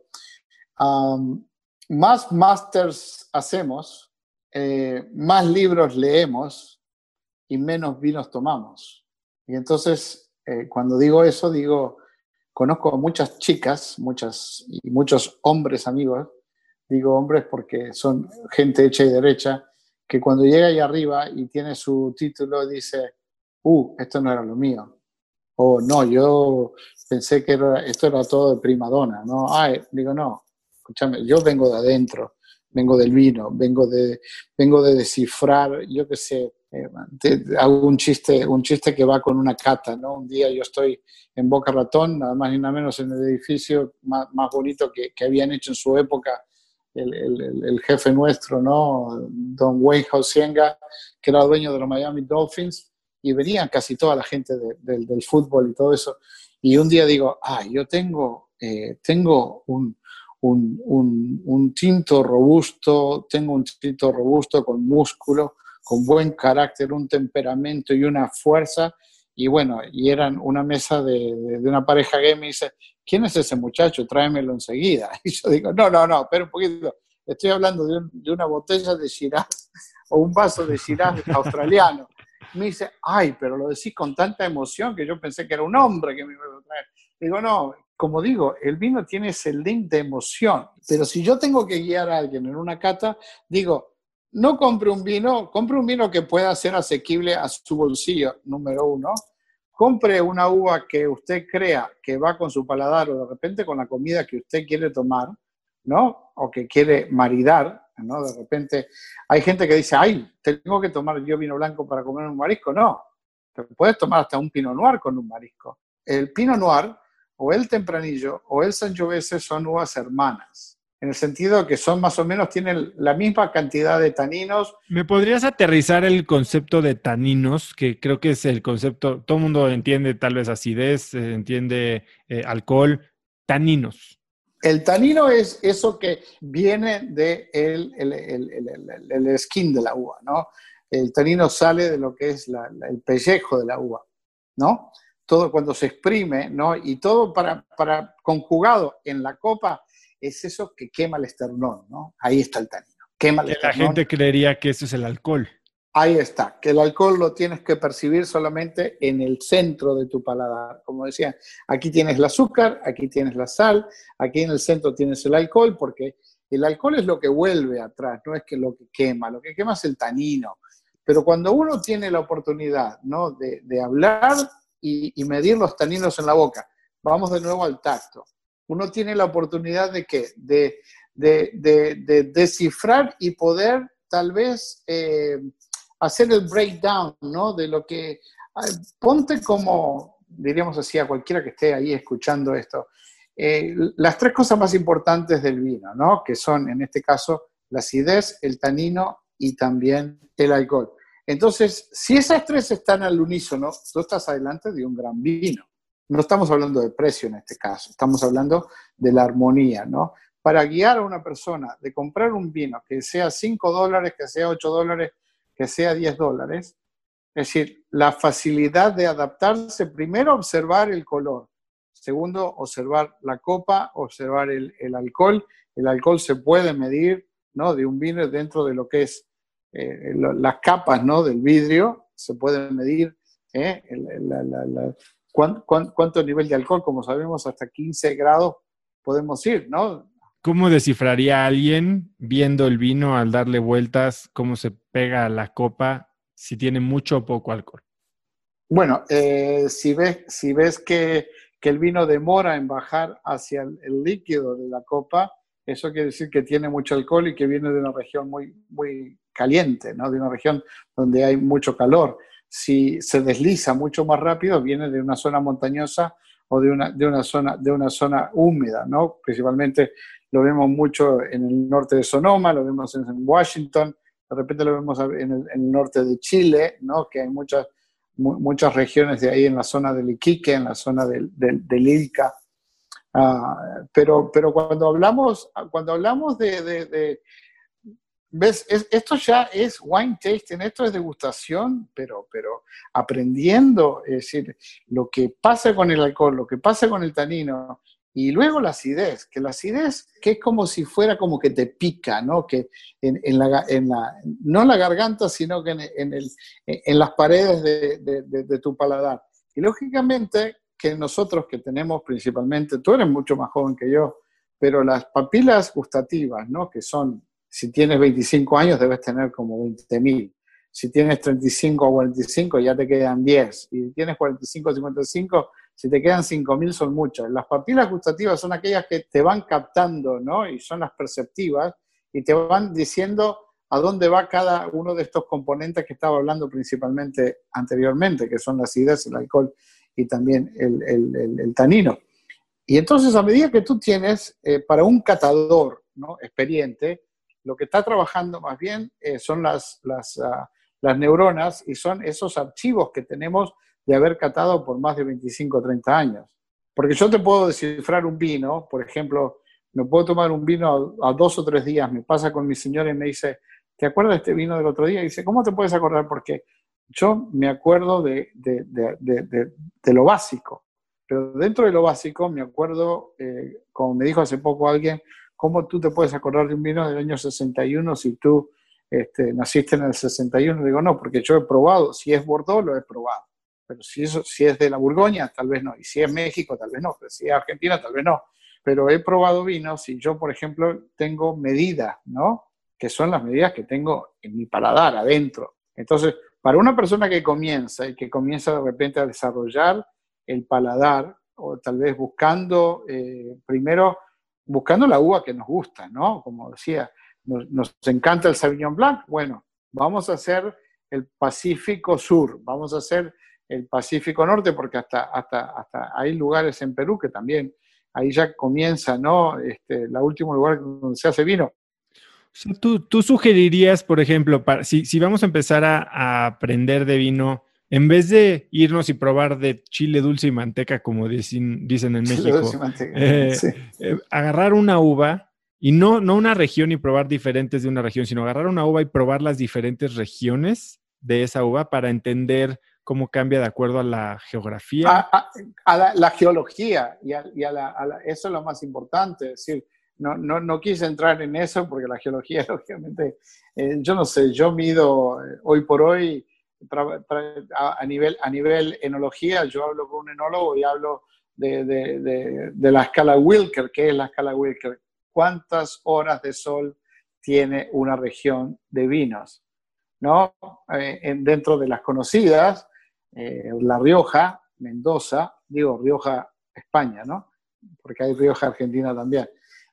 más masters hacemos, eh, más libros leemos y menos vinos tomamos. Y entonces, eh, cuando digo eso, digo, conozco a muchas chicas, muchas y muchos hombres amigos, digo hombres porque son gente hecha y derecha, que cuando llega ahí arriba y tiene su título dice, uh, esto no era lo mío. O no, yo pensé que esto era todo de primadona, ¿no? Ay, digo, no, escúchame, yo vengo de adentro, vengo del vino, vengo de, vengo de descifrar, yo qué sé, eh, hago un chiste, un chiste que va con una cata, ¿no? Un día yo estoy en Boca Ratón, nada más ni nada menos en el edificio más, bonito que, habían hecho en su época el, jefe nuestro, ¿no? Don Wayne Hausienga, que era dueño de los Miami Dolphins, y venían casi toda la gente del fútbol y todo eso. Y un día digo, ah, yo tengo, eh, tengo un, un, tinto robusto, tengo un tinto robusto con músculo, con buen carácter, un temperamento y una fuerza. Y bueno, y eran una mesa de, una pareja gay, me dice, ¿quién es ese muchacho? Tráemelo enseguida. Y yo digo, no, no, no, espera un poquito, estoy hablando de, una botella de Shiraz o un vaso de Shiraz australiano. Me dice, ay, pero lo decís con tanta emoción que yo pensé que era un hombre que me iba a traer. Digo, no, como digo, el vino tiene ese link de emoción, pero si yo tengo que guiar a alguien en una cata, digo, no compre un vino, compre un vino que pueda ser asequible a su bolsillo, número uno. Compre una uva que usted crea que va con su paladar o de repente con la comida que usted quiere tomar, ¿no? O que quiere maridar, ¿no? De repente hay gente que dice, ay, tengo que tomar yo vino blanco para comer un marisco. No, te puedes tomar hasta un Pinot Noir con un marisco. El Pinot Noir o el Tempranillo o el Sangiovese son uvas hermanas, en el sentido que son más o menos, tienen la misma cantidad de taninos. ¿Me podrías aterrizar el concepto de taninos, que creo que es el concepto, todo el mundo entiende tal vez acidez, eh, entiende eh, alcohol, taninos? El tanino es eso que viene del de el, el, skin de la uva, ¿no? El tanino sale de lo que es el pellejo de la uva, ¿no? todo cuando se exprime, ¿no? Y todo para, para conjugado en la copa es eso que quema el esternón, ¿no? Ahí está el tanino. Quema el La gente creería que eso es el alcohol. Ahí está, que el alcohol lo tienes que percibir solamente en el centro de tu paladar. Como decía, aquí tienes el azúcar, aquí tienes la sal, aquí en el centro tienes el alcohol, porque el alcohol es lo que vuelve atrás, no es que lo que quema, lo que quema es el tanino. Pero cuando uno tiene la oportunidad ¿no? de, hablar y, medir los taninos en la boca, vamos de nuevo al tacto. Uno tiene la oportunidad de qué? De, de descifrar y poder tal vez... Eh, hacer el breakdown, ¿no? De lo que, ponte como, diríamos así, a cualquiera que esté ahí escuchando esto, eh, las tres cosas más importantes del vino, ¿no? Que son, en este caso, la acidez, el tanino y también el alcohol. Entonces, si esas tres están al unísono, tú estás adelante de un gran vino. No estamos hablando de precio en este caso, estamos hablando de la armonía, ¿no? Para guiar a una persona de comprar un vino que sea 5 dólares, que sea 8 dólares, que sea 10 dólares. Es decir, la facilidad de adaptarse, primero observar el color, segundo observar la copa, observar el, alcohol. El alcohol se puede medir ¿no? de un vino dentro de lo que es eh, las capas ¿no? del vidrio, se puede medir ¿eh? cuánto nivel de alcohol, como sabemos, hasta 15 grados podemos ir, ¿no? ¿Cómo descifraría alguien viendo el vino al darle vueltas, cómo se pega a la copa, si tiene mucho o poco alcohol? Bueno, eh, si, ves, si ves que, el vino demora en bajar hacia el, líquido de la copa, eso quiere decir que tiene mucho alcohol y que viene de una región muy, muy caliente, ¿no? de una región donde hay mucho calor. Si se desliza mucho más rápido, viene de una zona montañosa o de una, de una, zona, de una zona húmeda, ¿no? principalmente lo vemos mucho en el norte de Sonoma, lo vemos en Washington, de repente lo vemos en el, norte de Chile, ¿no? que hay muchas, muchas regiones de ahí en la zona del Iquique, en la zona del, del, Ilca. Ah, pero, pero cuando hablamos, cuando hablamos de, ¿Ves? esto ya es wine tasting, esto es degustación, pero, pero aprendiendo, es decir, lo que pasa con el alcohol, lo que pasa con el tanino, y luego la acidez, que la acidez que es como si fuera como que te pica, ¿no? Que en, en, la, en la, no en la garganta, sino que en, el, en las paredes de, de, de, tu paladar. Y lógicamente que nosotros que tenemos principalmente, tú eres mucho más joven que yo, pero las papilas gustativas, ¿no? Que son, si tienes 25 años debes tener como 20.000. Si tienes 35 o 45 ya te quedan 10. Y si tienes 45 o 55 si te quedan 5.000 son muchas. Las papilas gustativas son aquellas que te van captando, ¿no? Y son las perceptivas y te van diciendo a dónde va cada uno de estos componentes que estaba hablando principalmente anteriormente, que son la acidez, el alcohol y también el, tanino. Y entonces, a medida que tú tienes, eh, para un catador ¿no? experiente, lo que está trabajando más bien eh, son las, las, ah, las neuronas y son esos archivos que tenemos de haber catado por más de 25 o 30 años. Porque yo te puedo descifrar un vino, por ejemplo, me puedo tomar un vino a, dos o tres días, me pasa con mi señora y me dice, ¿te acuerdas de este vino del otro día? Y dice, ¿cómo te puedes acordar? Porque yo me acuerdo de, de, de, lo básico, pero dentro de lo básico me acuerdo, eh, como me dijo hace poco alguien, ¿cómo tú te puedes acordar de un vino del año 61 si tú este, naciste en el 61? Digo, no, porque yo he probado, si es Bordeaux, lo he probado pero si, eso, si es de la Burgoña, tal vez no, y si es México, tal vez no, pero si es Argentina, tal vez no. Pero he probado vinos y yo, por ejemplo, tengo medidas, ¿no? Que son las medidas que tengo en mi paladar, adentro. Entonces, para una persona que comienza y que comienza de repente a desarrollar el paladar, o tal vez buscando, eh, primero, buscando la uva que nos gusta, ¿no? Como decía, nos, nos encanta el Sauvignon Blanc, bueno, vamos a hacer el Pacífico Sur, vamos a hacer el Pacífico Norte, porque hasta, hasta, hasta hay lugares en Perú que también ahí ya comienza, ¿no? Este, la último lugar donde se hace vino. tú, tú, sugerirías, por ejemplo, para, si, si, vamos a empezar a, aprender de vino, en vez de irnos y probar de chile dulce y manteca, como dicen, dicen en México, eh, eh, agarrar una uva y no, no una región y probar diferentes de una región, sino agarrar una uva y probar las diferentes regiones de esa uva para entender cómo cambia de acuerdo a la geografía. A, la, geología, y, a, la, eso es lo más importante. Es decir, no, no, no, quise entrar en eso porque la geología, lógicamente, eh, yo no sé, yo mido eh, hoy por hoy a, nivel, a nivel enología, yo hablo con un enólogo y hablo de, de, de, la escala Wilker. ¿Qué es la escala Wilker? ¿Cuántas horas de sol tiene una región de vinos? ¿No? Eh, dentro de las conocidas, La Rioja, Mendoza, digo Rioja, España, ¿no? Porque hay Rioja, Argentina también.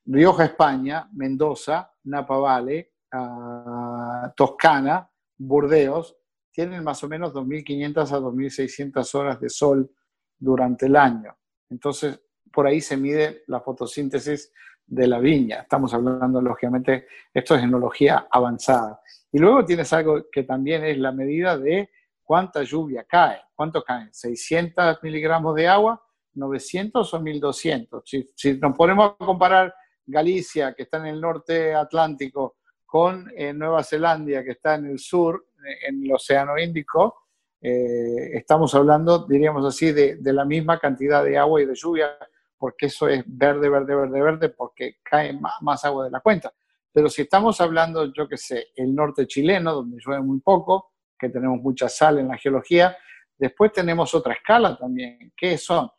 Rioja, España, Mendoza, Napa Valley, ah, Toscana, Burdeos, tienen más o menos 2.500 a 2.600 horas de sol durante el año. Entonces, por ahí se mide la fotosíntesis de la viña. Estamos hablando, lógicamente, esto es enología avanzada. Y luego tienes algo que también es la medida de cuánta lluvia cae. ¿Cuánto cae? 600 miligramos de agua, 900 o 1200. Si, si nos ponemos a comparar Galicia, que está en el norte atlántico, con eh, Nueva Zelanda, que está en el sur, en el Océano Índico, eh, estamos hablando, diríamos así, de, la misma cantidad de agua y de lluvia, porque eso es verde, verde, verde, verde, porque cae más, agua de la cuenta. Pero si estamos hablando, yo qué sé, el norte chileno, donde llueve muy poco, que tenemos mucha sal en la geología, después tenemos otra escala también, que son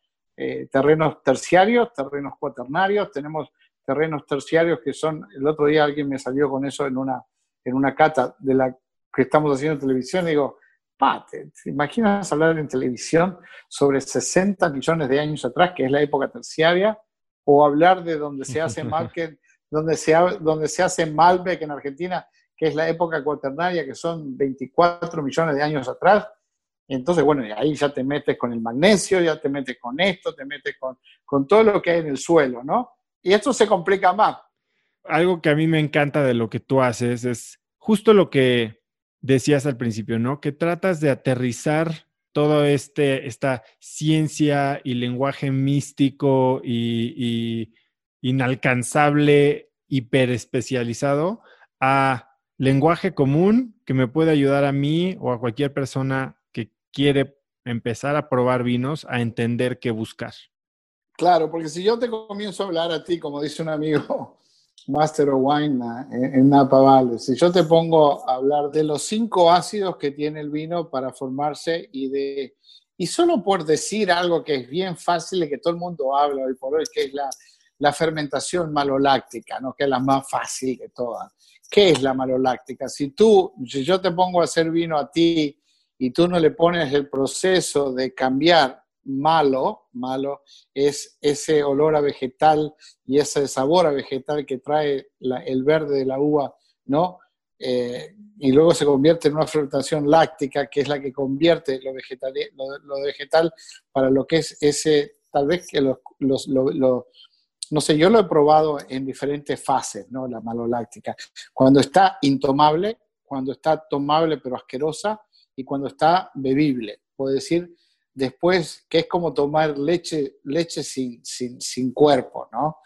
terrenos terciarios, terrenos cuaternarios, tenemos terrenos terciarios que son, el otro día alguien me salió con eso en una, en una cata de la que estamos haciendo en televisión. Y digo, pa, ¿te, imaginas hablar en televisión sobre 60 millones de años atrás, que es la época terciaria, o hablar de donde se hace Malbec, donde se, donde se hace Malbec en Argentina, que es la época cuaternaria, que son 24 millones de años atrás? Entonces, bueno, ahí ya te metes con el magnesio, ya te metes con esto, te metes con, con todo lo que hay en el suelo, ¿no? Y esto se complica más. Algo que a mí me encanta de lo que tú haces es justo lo que decías al principio, ¿no? Que tratas de aterrizar todo este, esta ciencia y lenguaje místico y, inalcanzable, hiperespecializado a lenguaje común que me puede ayudar a mí o a cualquier persona que quiere empezar a probar vinos a entender qué buscar. Claro, porque si yo te comienzo a hablar a ti, como dice un amigo, Master of Wine en, Napa Valley, si yo te pongo a hablar de los cinco ácidos que tiene el vino para formarse y de y solo por decir algo que es bien fácil y que todo el mundo habla hoy por hoy, que es la, la fermentación maloláctica, ¿no? que es la más fácil de todas. ¿Qué es la maloláctica? Si tú, si yo te pongo a hacer vino a ti y tú no le pones el proceso de cambiar malo, malo, es ese olor a vegetal y ese sabor a vegetal que trae el verde de la uva, ¿no? Eh, y luego se convierte en una fermentación láctica, que es la que convierte lo vegetal, lo, para lo que es ese, tal vez que los, no sé, yo lo he probado en diferentes fases, ¿no? La maloláctica. Cuando está intomable, cuando está tomable pero asquerosa, y cuando está bebible. Puedo decir después que es como tomar leche, leche sin, sin, cuerpo, ¿no?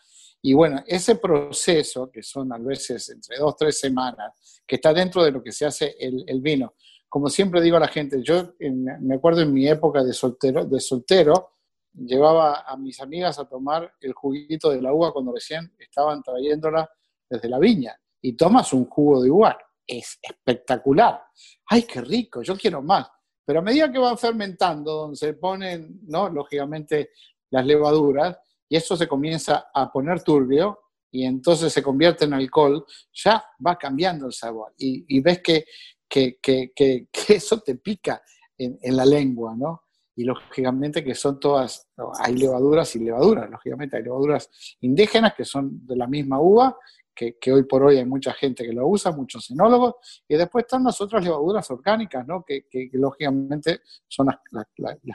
Y bueno, ese proceso, que son a veces entre dos, tres semanas, que está dentro de lo que se hace el vino, como siempre digo a la gente, yo me acuerdo en mi época de soltero, de soltero, llevaba a mis amigas a tomar el juguito de la uva cuando recién estaban trayéndola desde la viña. Y tomas un jugo de uva, es espectacular. ¡Ay, qué rico! Yo quiero más. Pero a medida que van fermentando, donde se ponen, ¿no? lógicamente, las levaduras, y eso se comienza a poner turbio, y entonces se convierte en alcohol, ya va cambiando el sabor. Y, ves que, que, que, que, eso te pica en, la lengua, ¿no? Y lógicamente que son todas, hay levaduras y levaduras, lógicamente hay levaduras indígenas que son de la misma uva que, hoy por hoy hay mucha gente que lo usa, muchos enólogos, y después están las otras levaduras orgánicas, ¿no? que, lógicamente son las,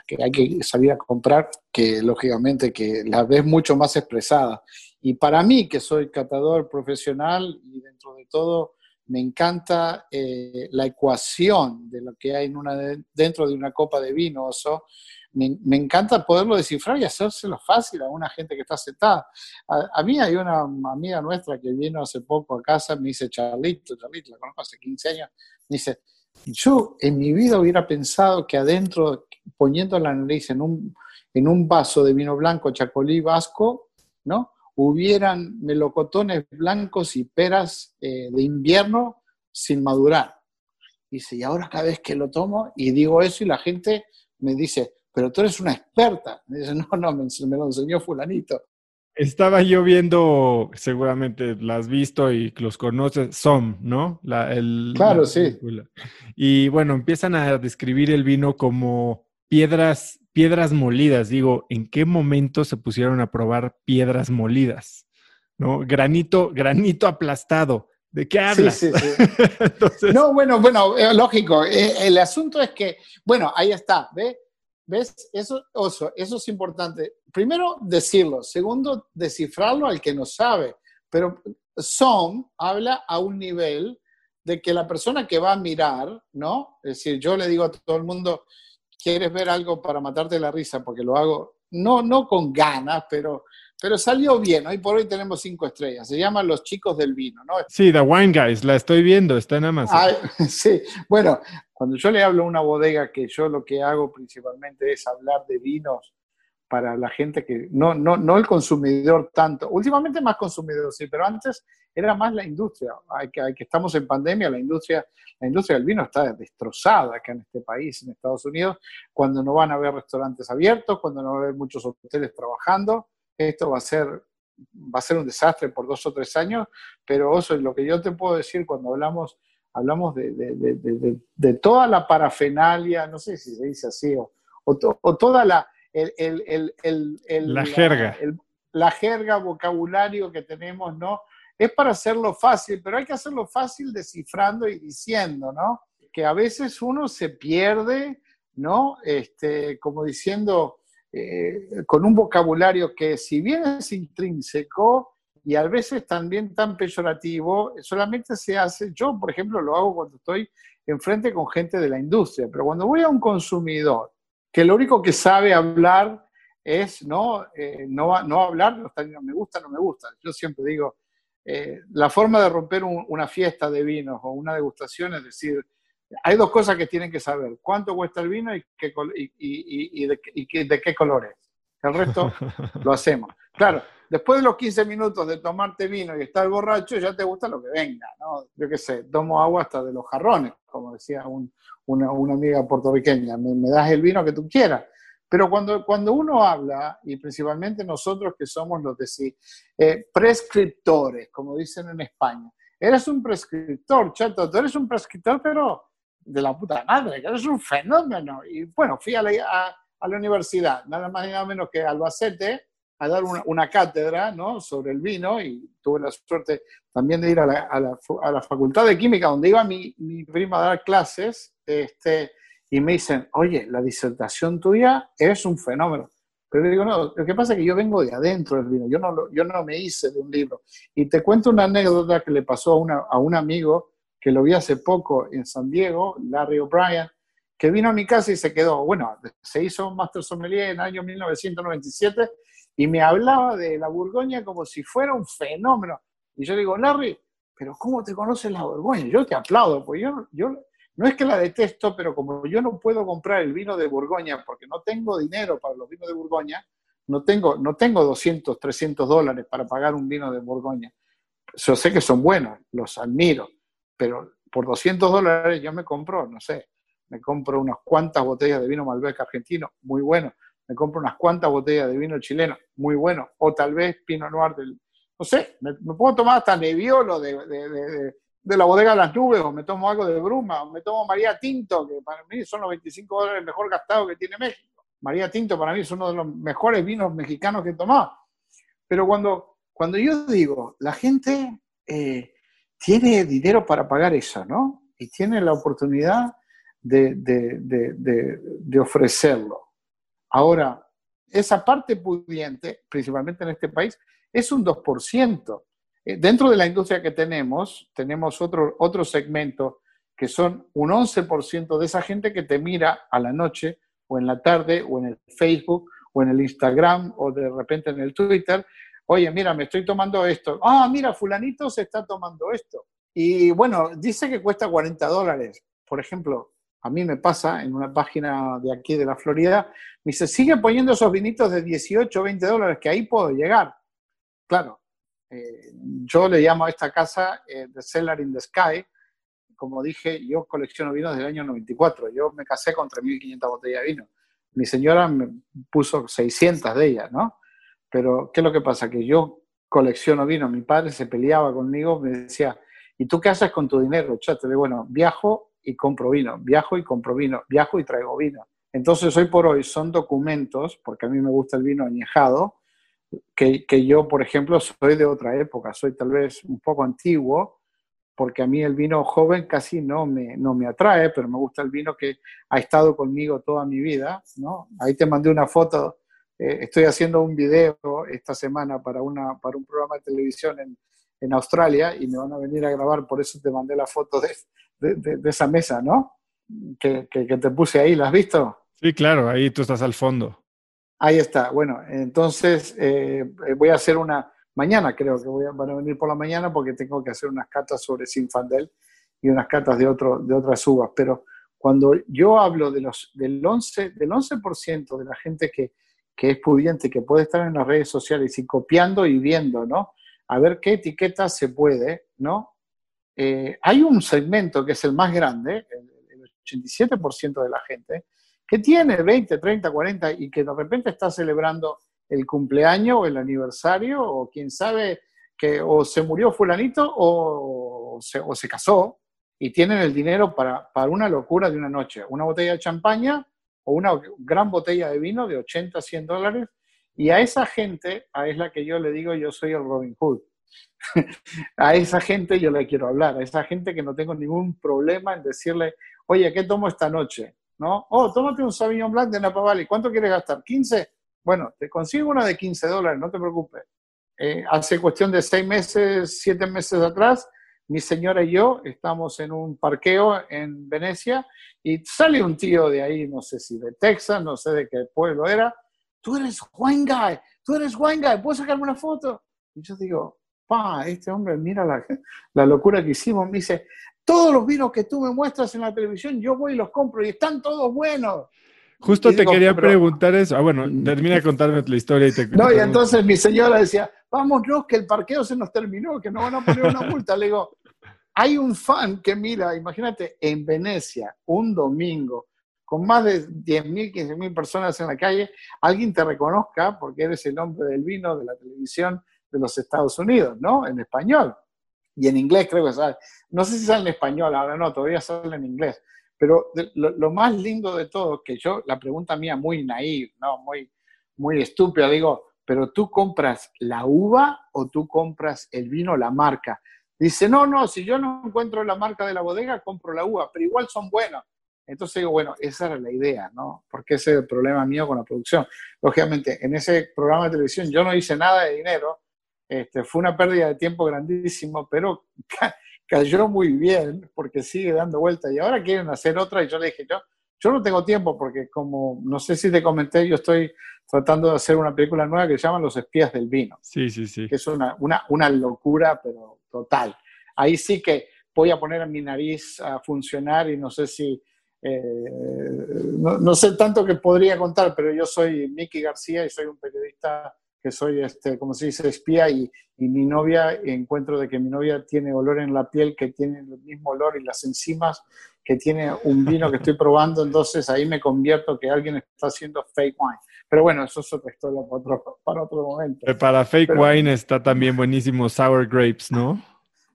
que hay que salir a comprar, que lógicamente que las ves mucho más expresadas. Y para mí, que soy catador profesional y dentro de todo me encanta eh, la ecuación de lo que hay en una, dentro de una copa de vino, oso, me, encanta poderlo descifrar y hacérselo fácil a una gente que está sentada. A, mí hay una amiga nuestra que vino hace poco a casa, me dice, Charlito, Charlito, la conozco hace 15 años, me dice, yo en mi vida hubiera pensado que adentro, poniendo la nariz en un, en un vaso de vino blanco chacolí vasco, ¿no? Hubieran melocotones blancos y peras eh, de invierno sin madurar. Dice, y ahora cada vez que lo tomo y digo eso y la gente me dice, pero tú eres una experta. Me dice, no, no, me, lo enseñó fulanito. Estaba yo viendo, seguramente la has visto y los conoces, SOM, ¿no? claro, sí. Y bueno, empiezan a describir el vino como piedras, piedras molidas. Digo, ¿en qué momento se pusieron a probar piedras molidas? ¿No? Granito, granito aplastado. ¿De qué hablas? Sí, sí, sí. No, bueno, bueno, eh, lógico. Eh, el asunto es que, bueno, ahí está, ¿ves? ¿Ves? Eso, eso es importante. Primero, decirlo. Segundo, descifrarlo al que no sabe. Pero son habla a un nivel de que la persona que va a mirar, ¿no? Es decir, yo le digo a todo el mundo, ¿quieres ver algo para matarte la risa? Porque lo hago, no, no con ganas, pero pero salió bien. Hoy por hoy tenemos cinco estrellas. Se llaman Los Chicos del Vino, ¿no? Sí, The Wine Guys, la estoy viendo, está en Amazon. sí, bueno, cuando yo le hablo a una bodega, que yo lo que hago principalmente es hablar de vinos para la gente que, no, no, no el consumidor tanto, últimamente más consumidor, sí, pero antes era más la industria. Hay que, hay que estamos en pandemia, la industria, la industria del vino está destrozada acá en este país, en Estados Unidos, cuando no van a haber restaurantes abiertos, cuando no va a haber muchos hoteles trabajando esto va a ser, va a ser un desastre por dos o tres años, pero eso es lo que yo te puedo decir cuando hablamos, hablamos de, toda la parafenalia, no sé si se dice así, o, toda la... la jerga. La, jerga, vocabulario que tenemos, ¿no? Es para hacerlo fácil, pero hay que hacerlo fácil descifrando y diciendo, ¿no? Que a veces uno se pierde, ¿no? Este, como diciendo, eh, con un vocabulario que si bien es intrínseco y a veces también tan peyorativo, solamente se hace, yo por ejemplo lo hago cuando estoy enfrente con gente de la industria, pero cuando voy a un consumidor que lo único que sabe hablar es no, eh, no, no hablar los términos me gusta, no me gusta. Yo siempre digo, eh, la forma de romper una fiesta de vinos o una degustación es decir, hay dos cosas que tienen que saber, cuánto cuesta el vino y, qué, y, de, qué color es. El resto lo hacemos. Claro, después de los 15 minutos de tomarte vino y estar borracho, ya te gusta lo que venga, ¿no? Yo qué sé, tomo agua hasta de los jarrones, como decía una, amiga puertorriqueña, me, das el vino que tú quieras. Pero cuando, cuando uno habla, y principalmente nosotros que somos los de sí, eh, prescriptores, como dicen en España, eres un prescriptor, chato, tú eres un prescriptor, pero de la puta madre, que es un fenómeno. Y bueno, fui a la, a, la universidad, nada más y nada menos que Albacete, a dar una, cátedra ¿no? sobre el vino y tuve la suerte también de ir a la, a la, a la Facultad de Química, donde iba mi, mi, prima a dar clases, este, y me dicen, oye, la disertación tuya es un fenómeno. Pero digo, no, lo que pasa es que yo vengo de adentro del vino, yo no, yo no me hice de un libro. Y te cuento una anécdota que le pasó a, una, a un amigo que lo vi hace poco en San Diego, Larry O'Brien, que vino a mi casa y se quedó. Bueno, se hizo un Master Sommelier en el año 1997 y me hablaba de la Borgoña como si fuera un fenómeno. Y yo digo, Larry, pero ¿cómo te conoces la Borgoña? Yo te aplaudo, porque yo, yo no es que la detesto, pero como yo no puedo comprar el vino de Borgoña porque no tengo dinero para los vinos de Borgoña, no tengo, no tengo 200, 300 dólares para pagar un vino de Borgoña. Yo sé que son buenos, los admiro, pero por 200 dólares yo me compro, no sé, me compro unas cuantas botellas de vino Malbec argentino, muy bueno, me compro unas cuantas botellas de vino chileno, muy bueno, o tal vez Pinot Noir del, no sé, me, puedo tomar hasta Nebbiolo de, de, de, la bodega de las nubes, o me tomo algo de Bruma, o me tomo María Tinto, que para mí son los 25 dólares mejor gastado que tiene México. María Tinto para mí es uno de los mejores vinos mexicanos que he tomado. Pero cuando, cuando yo digo, la gente... Eh, tiene dinero para pagar eso, ¿no? Y tiene la oportunidad de, de, ofrecerlo. Ahora, esa parte pudiente, principalmente en este país, es un 2%. Eh, dentro de la industria que tenemos, tenemos otro, otro segmento que son un 11% de esa gente que te mira a la noche o en la tarde o en el Facebook o en el Instagram o de repente en el Twitter oye, mira, me estoy tomando esto. Ah, mira, fulanito se está tomando esto. Y bueno, dice que cuesta 40 dólares. Por ejemplo, a mí me pasa en una página de aquí de la Florida, me dice, sigue poniendo esos vinitos de 18, 20 dólares, que ahí puedo llegar. claro, eh, yo le llamo a esta casa eh, The Cellar in the Sky. Como dije, yo colecciono vinos desde el año 94. Yo me casé con 3.500 botellas de vino. Mi señora me puso 600 de ellas, ¿no? Pero, ¿qué es lo que pasa? Que yo colecciono vino. Mi padre se peleaba conmigo, me decía, ¿y tú qué haces con tu dinero? Chate, bueno, viajo y compro vino, viajo y compro vino, viajo y traigo vino. Entonces, hoy por hoy son documentos, porque a mí me gusta el vino añejado, que, que, yo, por ejemplo, soy de otra época, soy tal vez un poco antiguo, porque a mí el vino joven casi no me, no me atrae, pero me gusta el vino que ha estado conmigo toda mi vida, ¿no? Ahí te mandé una foto, eh, estoy haciendo un video esta semana para, una, para un programa de televisión en, en Australia y me van a venir a grabar, por eso te mandé la foto de, de, de, esa mesa, ¿no? Que, que, que te puse ahí, ¿la has visto? Sí, claro, ahí tú estás al fondo. Ahí está. Bueno, entonces eh, voy a hacer una, mañana creo que voy a, van a venir por la mañana porque tengo que hacer unas catas sobre Sinfandel y unas catas de, otro, de otras uvas. Pero cuando yo hablo de los, del 11%, del 11 de la gente que, que es pudiente, que puede estar en las redes sociales y copiando y viendo, ¿no? A ver qué etiqueta se puede, ¿no? Eh, hay un segmento que es el más grande, el, el 87% de la gente, que tiene 20, 30, 40 y que de repente está celebrando el cumpleaños o el aniversario o quién sabe que o se murió fulanito o se, o se casó y tienen el dinero para, para, una locura de una noche, una botella de champaña o una gran botella de vino de 80, 100 dólares y a esa gente, a es la que yo le digo, yo soy el Robin Hood. a esa gente yo le quiero hablar, a esa gente que no tengo ningún problema en decirle, oye, ¿qué tomo esta noche? ¿no? Oh, tómate un Sauvignon Blanc de Napa Valley. ¿Cuánto quieres gastar? ¿15? Bueno, te consigo una de 15 dólares, no te preocupes. Eh, hace cuestión de seis meses, siete meses atrás, mi señora y yo estamos en un parqueo en Venecia y sale un tío de ahí, no sé si de Texas, no sé de qué pueblo era. Tú eres wine guy, tú eres wine guy, ¿puedes sacarme una foto? Y yo digo, pa, este hombre, mira la, la locura que hicimos. Me dice, todos los vinos que tú me muestras en la televisión, yo voy y los compro y están todos buenos. Justo te quería preguntar eso. Ah, bueno, termina de contarme la historia y te. No, y entonces mi señora decía, vámonos, que el parqueo se nos terminó, que no van a poner una multa. Le digo, hay un fan que mira, imagínate, en Venecia, un domingo, con más de 10.000, 15.000 personas en la calle, alguien te reconozca porque eres el hombre del vino de la televisión de los Estados Unidos, ¿no? En español y en inglés creo que sale. No sé si sale en español, ahora no, todavía sale en inglés. Pero lo, lo, más lindo de todo, que yo, la pregunta mía muy naive, ¿no? muy, muy estúpida, digo, pero tú compras la uva o tú compras el vino, la marca. Dice, no, no, si yo no encuentro la marca de la bodega, compro la uva, pero igual son buenos. Entonces digo, bueno, esa era la idea, ¿no? Porque ese es el problema mío con la producción. Lógicamente, en ese programa de televisión yo no hice nada de dinero, este, fue una pérdida de tiempo grandísimo, pero ca cayó muy bien porque sigue dando vuelta y ahora quieren hacer otra y yo le dije, yo, yo no tengo tiempo porque como, no sé si te comenté, yo estoy tratando de hacer una película nueva que se llama Los espías del vino. Sí, sí, sí. Que es una, una, una locura, pero total. Ahí sí que voy a poner a mi nariz a funcionar y no sé si, eh, no, no, sé tanto que podría contar, pero yo soy Mickey García y soy un periodista que soy, este, como se dice, espía y, y, mi novia, encuentro de que mi novia tiene olor en la piel que tiene el mismo olor y las enzimas que tiene un vino que estoy probando, entonces ahí me convierto que alguien está haciendo fake wine. Pero bueno, eso es otra historia para otro, para otro momento. Para fake pero, wine está también buenísimo Sour Grapes, ¿no?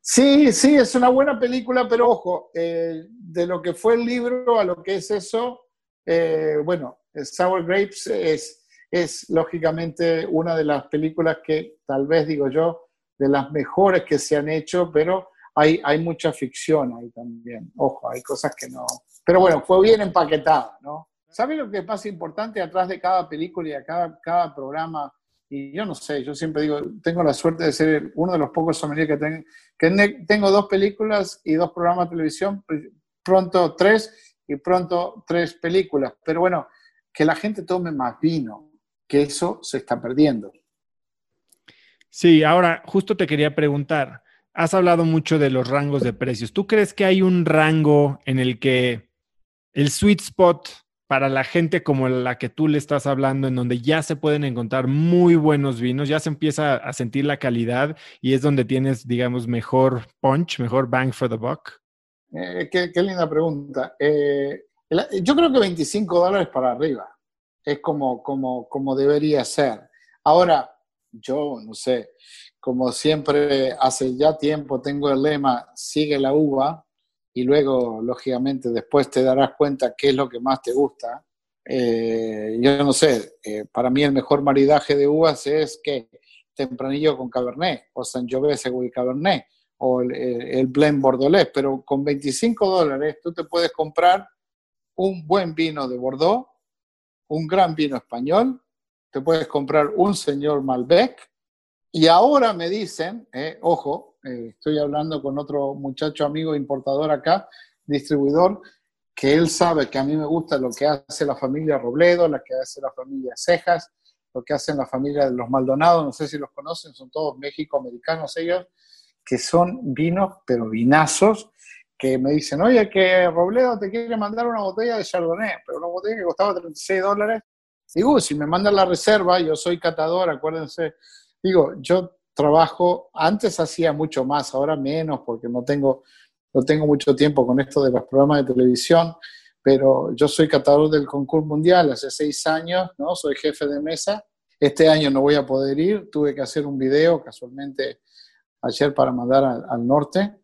Sí, sí, es una buena película, pero ojo, eh, de lo que fue el libro a lo que es eso, eh, bueno, Sour Grapes es es lógicamente una de las películas que tal vez digo yo, de las mejores que se han hecho, pero hay, hay mucha ficción ahí también. Ojo, hay cosas que no. Pero bueno, fue bien empaquetada, ¿no? ¿Sabes lo que es más importante atrás de cada película y de cada, cada programa? Y yo no sé, yo siempre digo, tengo la suerte de ser uno de los pocos sommeliers que, tengo, que tengo dos películas y dos programas de televisión, pronto tres y pronto tres películas. Pero bueno, que la gente tome más vino, que eso se está perdiendo. Sí, ahora justo te quería preguntar, has hablado mucho de los rangos de precios. ¿Tú crees que hay un rango en el que el sweet spot para la gente como la que tú le estás hablando, en donde ya se pueden encontrar muy buenos vinos, ya se empieza a sentir la calidad y es donde tienes, digamos, mejor punch, mejor bang for the buck? Eh, qué, linda pregunta. Eh, yo creo que 25 dólares para arriba es como, como, como debería ser. Ahora, yo no sé, como siempre hace ya tiempo tengo el lema, sigue la uva y luego, lógicamente, después te darás cuenta qué es lo que más te gusta. Eh, yo no sé, eh, para mí el mejor maridaje de uvas es que tempranillo con cabernet, o Sangiovese y cabernet, o el, el, blend bordelés, pero con 25 dólares tú te puedes comprar un buen vino de Bordeaux, un gran vino español, te puedes comprar un señor Malbec, y ahora me dicen, eh, ojo, eh, estoy hablando con otro muchacho amigo importador acá, distribuidor, que él sabe que a mí me gusta lo que hace la familia Robledo, lo que hace la familia Cejas, lo que hacen la familia de los Maldonados, no sé si los conocen, son todos México-americanos ellos, que son vinos, pero vinazos, que me dicen, oye, que Robledo te quiere mandar una botella de Chardonnay, pero una botella que costaba 36 dólares. Digo, si me mandan la reserva, yo soy catador, acuérdense. Digo, yo trabajo, antes hacía mucho más, ahora menos, porque no tengo, no tengo mucho tiempo con esto de los programas de televisión, pero yo soy catador del concurso mundial hace seis años, ¿no? Soy jefe de mesa. Este año no voy a poder ir, tuve que hacer un video casualmente ayer para mandar al norte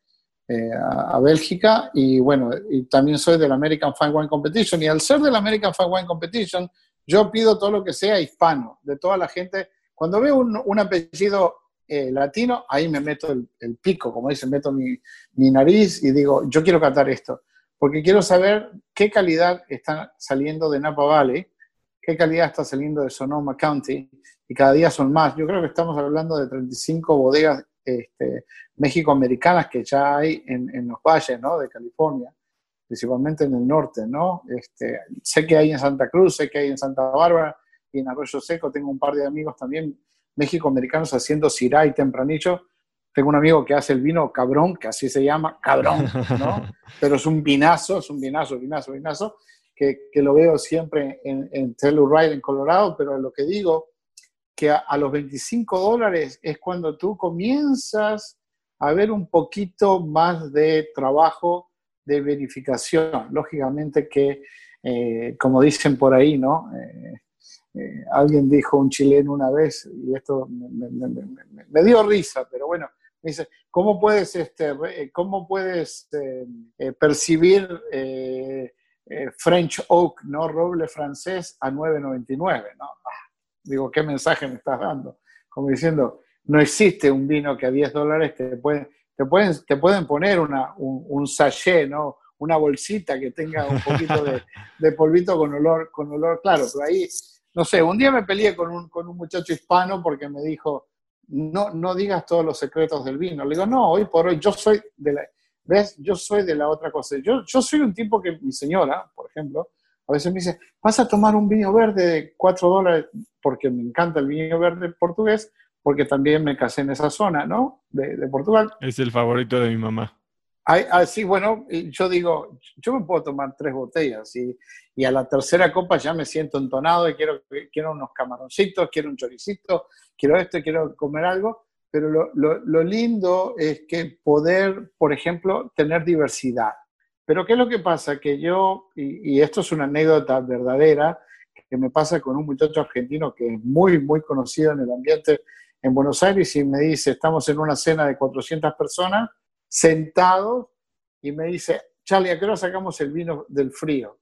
eh, a, Bélgica y bueno, y también soy del American Fine Wine Competition y al ser del American Fine Wine Competition, yo pido todo lo que sea hispano, de toda la gente. Cuando veo un, apellido eh, latino, ahí me meto el, pico, como dicen, meto mi, mi, nariz y digo, yo quiero cantar esto, porque quiero saber qué calidad está saliendo de Napa Valley, qué calidad está saliendo de Sonoma County, y cada día son más. Yo creo que estamos hablando de 35 bodegas este, México-americanas que ya hay en, los valles ¿no? de California, principalmente en el norte. ¿no? Este, sé que hay en Santa Cruz, sé que hay en Santa Bárbara y en Arroyo Seco. Tengo un par de amigos también México-americanos haciendo Syrah y tempranillo. Tengo un amigo que hace el vino cabrón, que así se llama, cabrón, ¿no? Pero es un vinazo, es un vinazo, vinazo, vinazo, que, que lo veo siempre en, en Telluride, en Colorado, pero lo que digo que a, los 25 dólares es cuando tú comienzas a ver un poquito más de trabajo de verificación. Lógicamente que, eh, como dicen por ahí, ¿no? Eh, eh, alguien dijo un chileno una vez, y esto me, dio risa, pero bueno, me dice, ¿cómo puedes, este, cómo puedes percibir French Oak, ¿no? Roble francés a 9.99, ¿no? Ah, digo, ¿qué mensaje me estás dando? Como diciendo, no existe un vino que a 10 dólares te pueden, te pueden, te pueden poner una, un, un sachet, ¿no? Una bolsita que tenga un poquito de, polvito con olor, con olor claro, pero ahí, no sé, un día me peleé con un, con un muchacho hispano porque me dijo, no, no digas todos los secretos del vino. Le digo, no, hoy por hoy yo soy de la, ¿ves? Yo soy de la otra cosa. Yo, yo soy un tipo que mi señora, por ejemplo, a veces me dice, vas a tomar un vino verde de 4 dólares, porque me encanta el vino verde portugués, porque también me casé en esa zona, ¿no? De, Portugal. Es el favorito de mi mamá. Así, bueno, yo digo, yo me puedo tomar tres botellas y, y, a la tercera copa ya me siento entonado y quiero, quiero unos camaroncitos, quiero un choricito, quiero esto, quiero comer algo, pero lo, lo, lo lindo es que poder, por ejemplo, tener diversidad. Pero ¿qué es lo que pasa? Que yo, y, esto es una anécdota verdadera, que me pasa con un muchacho argentino que es muy, muy conocido en el ambiente en Buenos Aires y me dice, estamos en una cena de 400 personas, sentados, y me dice, Charlie, ¿a qué hora sacamos el vino del frío?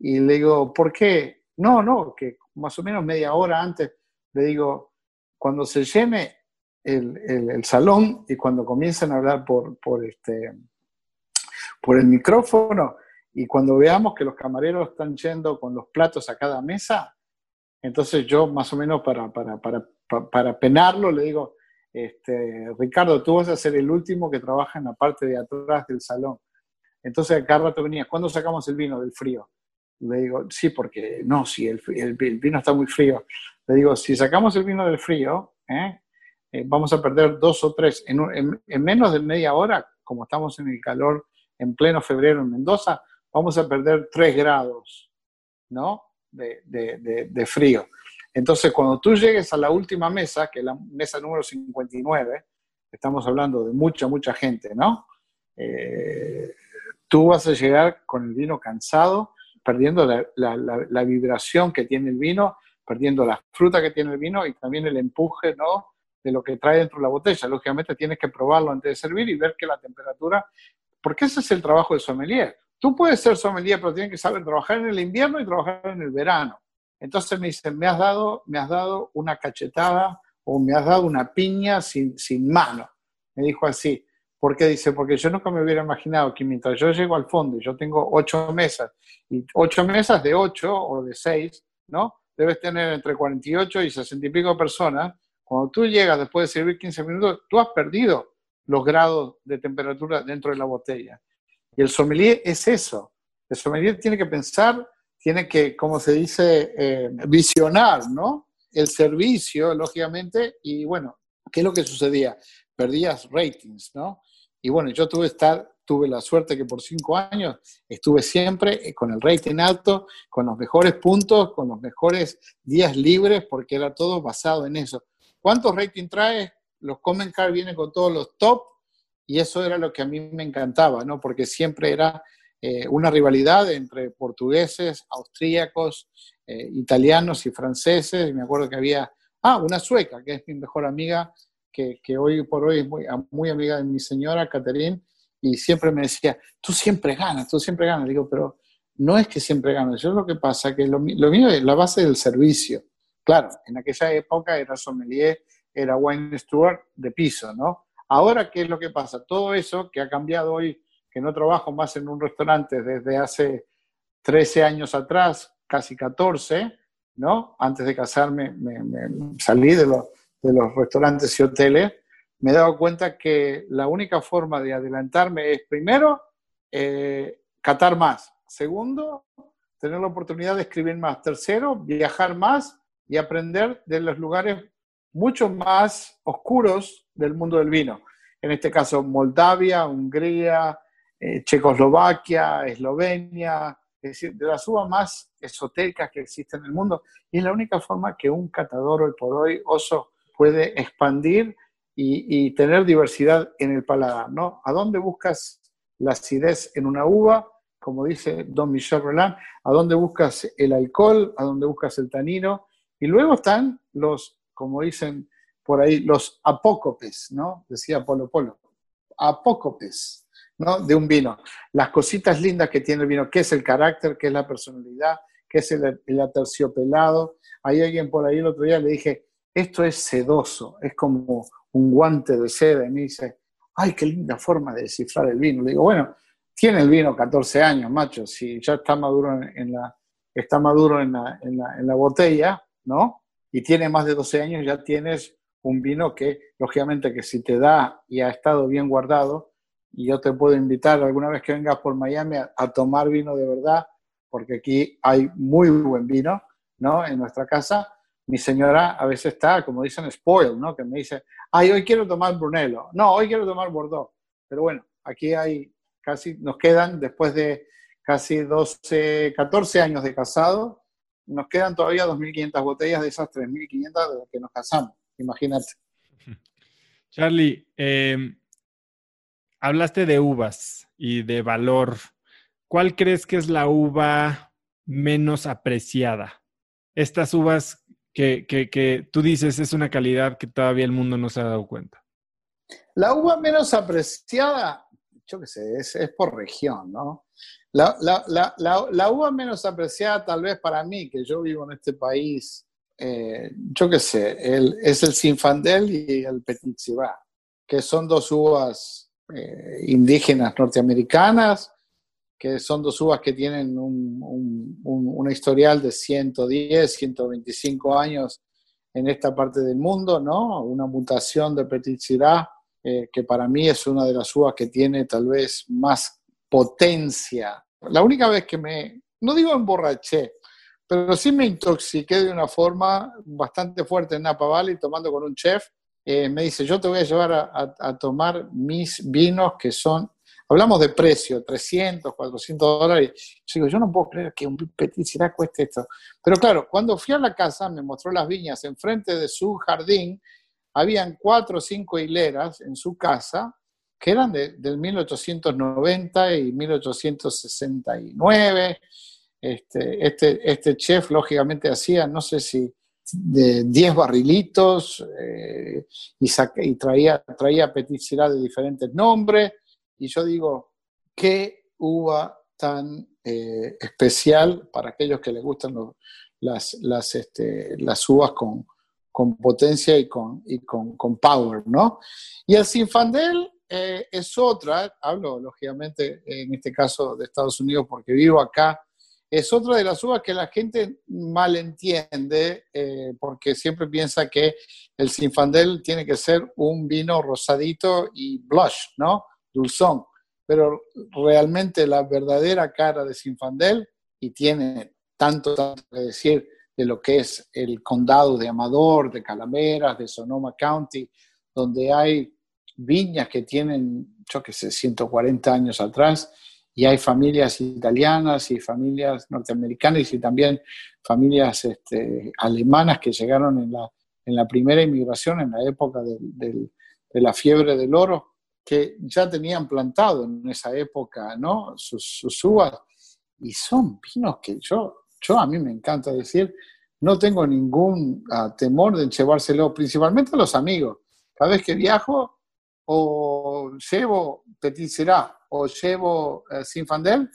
Y le digo, ¿por qué? No, no, que más o menos media hora antes le digo, cuando se llene el, el, salón y cuando comiencen a hablar por, por, este, por el micrófono y cuando veamos que los camareros están yendo con los platos a cada mesa, entonces yo más o menos para, para, para, para penarlo le digo, este, Ricardo, tú vas a ser el último que trabaja en la parte de atrás del salón. Entonces cada rato venía, ¿cuándo sacamos el vino del frío? Le digo, sí, porque no, si el, vino está muy frío. Le digo, si sacamos el vino del frío, ¿eh? Eh, vamos a perder dos o tres. En, menos de media hora, como estamos en el calor en pleno febrero en Mendoza, vamos a perder 3 grados. ¿no? De, frío. Entonces, cuando tú llegues a la última mesa, que es la mesa número 59, estamos hablando de mucha, mucha gente, ¿no? Eh, tú vas a llegar con el vino cansado, perdiendo la, vibración que tiene el vino, perdiendo la fruta que tiene el vino y también el empuje, ¿no? De lo que trae dentro de la botella. Lógicamente tienes que probarlo antes de servir y ver que la temperatura, porque ese es el trabajo del sommelier. Tú puedes ser sommelier, pero tienes que saber trabajar en el invierno y trabajar en el verano. Entonces me dice, me has dado, me has dado una cachetada o me has dado una piña sin, sin mano. Me dijo así. ¿Por qué? Dice, porque yo nunca me hubiera imaginado que mientras yo llego al fondo y yo tengo ocho mesas, y ocho mesas de ocho o de seis, ¿no? Debes tener entre 48 y 60 y pico personas. Cuando tú llegas después de servir 15 minutos, tú has perdido los grados de temperatura dentro de la botella. Y el sommelier es eso. El sommelier tiene que pensar tiene que, como se dice, eh, visionar, ¿no? El servicio, lógicamente, y bueno, ¿qué es lo que sucedía? Perdías ratings, ¿no? Y bueno, yo tuve, estar, tuve la suerte que por cinco años estuve siempre con el rating alto, con los mejores puntos, con los mejores días libres, porque era todo basado en eso. ¿Cuántos ratings traes? Los Comment Card vienen con todos los top, y eso era lo que a mí me encantaba, ¿no? Porque siempre era eh, una rivalidad entre portugueses, austríacos, eh, italianos y franceses. Me acuerdo que había, ah, una sueca, que es mi mejor amiga, que, que hoy por hoy es muy, muy amiga de mi señora, Catherine, y siempre me decía, tú siempre ganas, tú siempre ganas. Digo, pero no es que siempre ganas, yo lo que pasa que lo, lo mío es la base del servicio. Claro, en aquella época era sommelier, era wine steward de piso, ¿no? Ahora, ¿qué es lo que pasa? Todo eso que ha cambiado hoy que no trabajo más en un restaurante desde hace 13 años atrás, casi 14, ¿no? Antes de casarme me, salí de los, de los restaurantes y hoteles, me he dado cuenta que la única forma de adelantarme es, primero, eh, catar más. Segundo, tener la oportunidad de escribir más. Tercero, viajar más y aprender de los lugares mucho más oscuros del mundo del vino. En este caso, Moldavia, Hungría, eh, Checoslovaquia, Eslovenia, es decir, de las uvas más esotéricas que existen en el mundo. Y es la única forma que un catador hoy por hoy, oso, puede expandir y, tener diversidad en el paladar, ¿no? ¿A dónde buscas la acidez en una uva? Como dice Don Michel Roland, ¿a dónde buscas el alcohol? ¿A dónde buscas el tanino? Y luego están los, como dicen por ahí, los apócopes, ¿no? Decía Polo Polo. Apócopes ¿no? de un vino. Las cositas lindas que tiene el vino, qué es el carácter, qué es la personalidad, qué es el, el aterciopelado. Hay alguien por ahí el otro día le dije, esto es sedoso, es como un guante de seda. Y me dice, ay, qué linda forma de descifrar el vino. Le digo, bueno, tiene el vino 14 años, macho, si ya está maduro en, la, está maduro en la, en, la, en la botella, ¿no? Y tiene más de 12 años, ya tienes un vino que, lógicamente, que si te da y ha estado bien guardado, y yo te puedo invitar alguna vez que vengas por Miami a, tomar vino de verdad, porque aquí hay muy buen vino, ¿no? En nuestra casa. Mi señora a veces está, como dicen, spoiled, ¿no? Que me dice, ay, hoy quiero tomar Brunello. No, hoy quiero tomar Bordeaux. Pero bueno, aquí hay casi, nos quedan, después de casi 12, 14 años de casado, nos quedan todavía 2.500 botellas de esas 3.500 de las que nos casamos. Imagínate. Charlie, eh, hablaste de uvas y de valor. ¿Cuál crees que es la uva menos apreciada? Estas uvas que, que, tú dices es una calidad que todavía el mundo no se ha dado cuenta. La uva menos apreciada, yo qué sé, es, por región, ¿no? La, la, uva menos apreciada tal vez para mí, que yo vivo en este país, eh, yo qué sé, el, es el Sinfandel y el Petit Syrah, que son dos uvas eh, indígenas norteamericanas, que son dos uvas que tienen un, un, historial de 110, 125 años en esta parte del mundo, ¿no? Una mutación de Petit Syrah, eh, que para mí es una de las uvas que tiene tal vez más potencia. La única vez que me, no digo emborraché, pero sí me intoxiqué de una forma bastante fuerte en Napa Valley tomando con un chef eh, me dice, yo te voy a llevar a, tomar mis vinos que son, hablamos de precio, 300, 400 dólares. Yo digo, yo no puedo creer que un Petit cueste esto. Pero claro, cuando fui a la casa, me mostró las viñas enfrente de su jardín, habían cuatro o cinco hileras en su casa que eran de, del 1890 y 1869. Este, este, este chef, lógicamente, hacía, no sé si de 10 barrilitos eh, y, y, traía, traía Petit de diferentes nombres. Y yo digo, qué uva tan eh, especial para aquellos que les gustan las, las, este, las uvas con, con potencia y, con, y con, con, power, ¿no? Y el Sinfandel eh, es otra, hablo lógicamente en este caso de Estados Unidos porque vivo acá, es otra de las uvas que la gente malentiende eh, porque siempre piensa que el Sinfandel tiene que ser un vino rosadito y blush, ¿no? Dulzón. Pero realmente la verdadera cara de Sinfandel, y tiene tanto, tanto que decir de lo que es el condado de Amador, de Calaveras, de Sonoma County, donde hay viñas que tienen, yo qué sé, 140 años atrás, y hay familias italianas y familias norteamericanas y también familias este, alemanas que llegaron en la, en la primera inmigración, en la época de la fiebre del oro, que ya tenían plantado en esa época ¿no? sus, sus uvas. Y son vinos que yo, yo a mí me encanta decir, no tengo ningún ah, temor de llevárselo, principalmente a los amigos. Cada vez que viajo, o llevo Petit Syrah, o llevo eh, Sinfandel,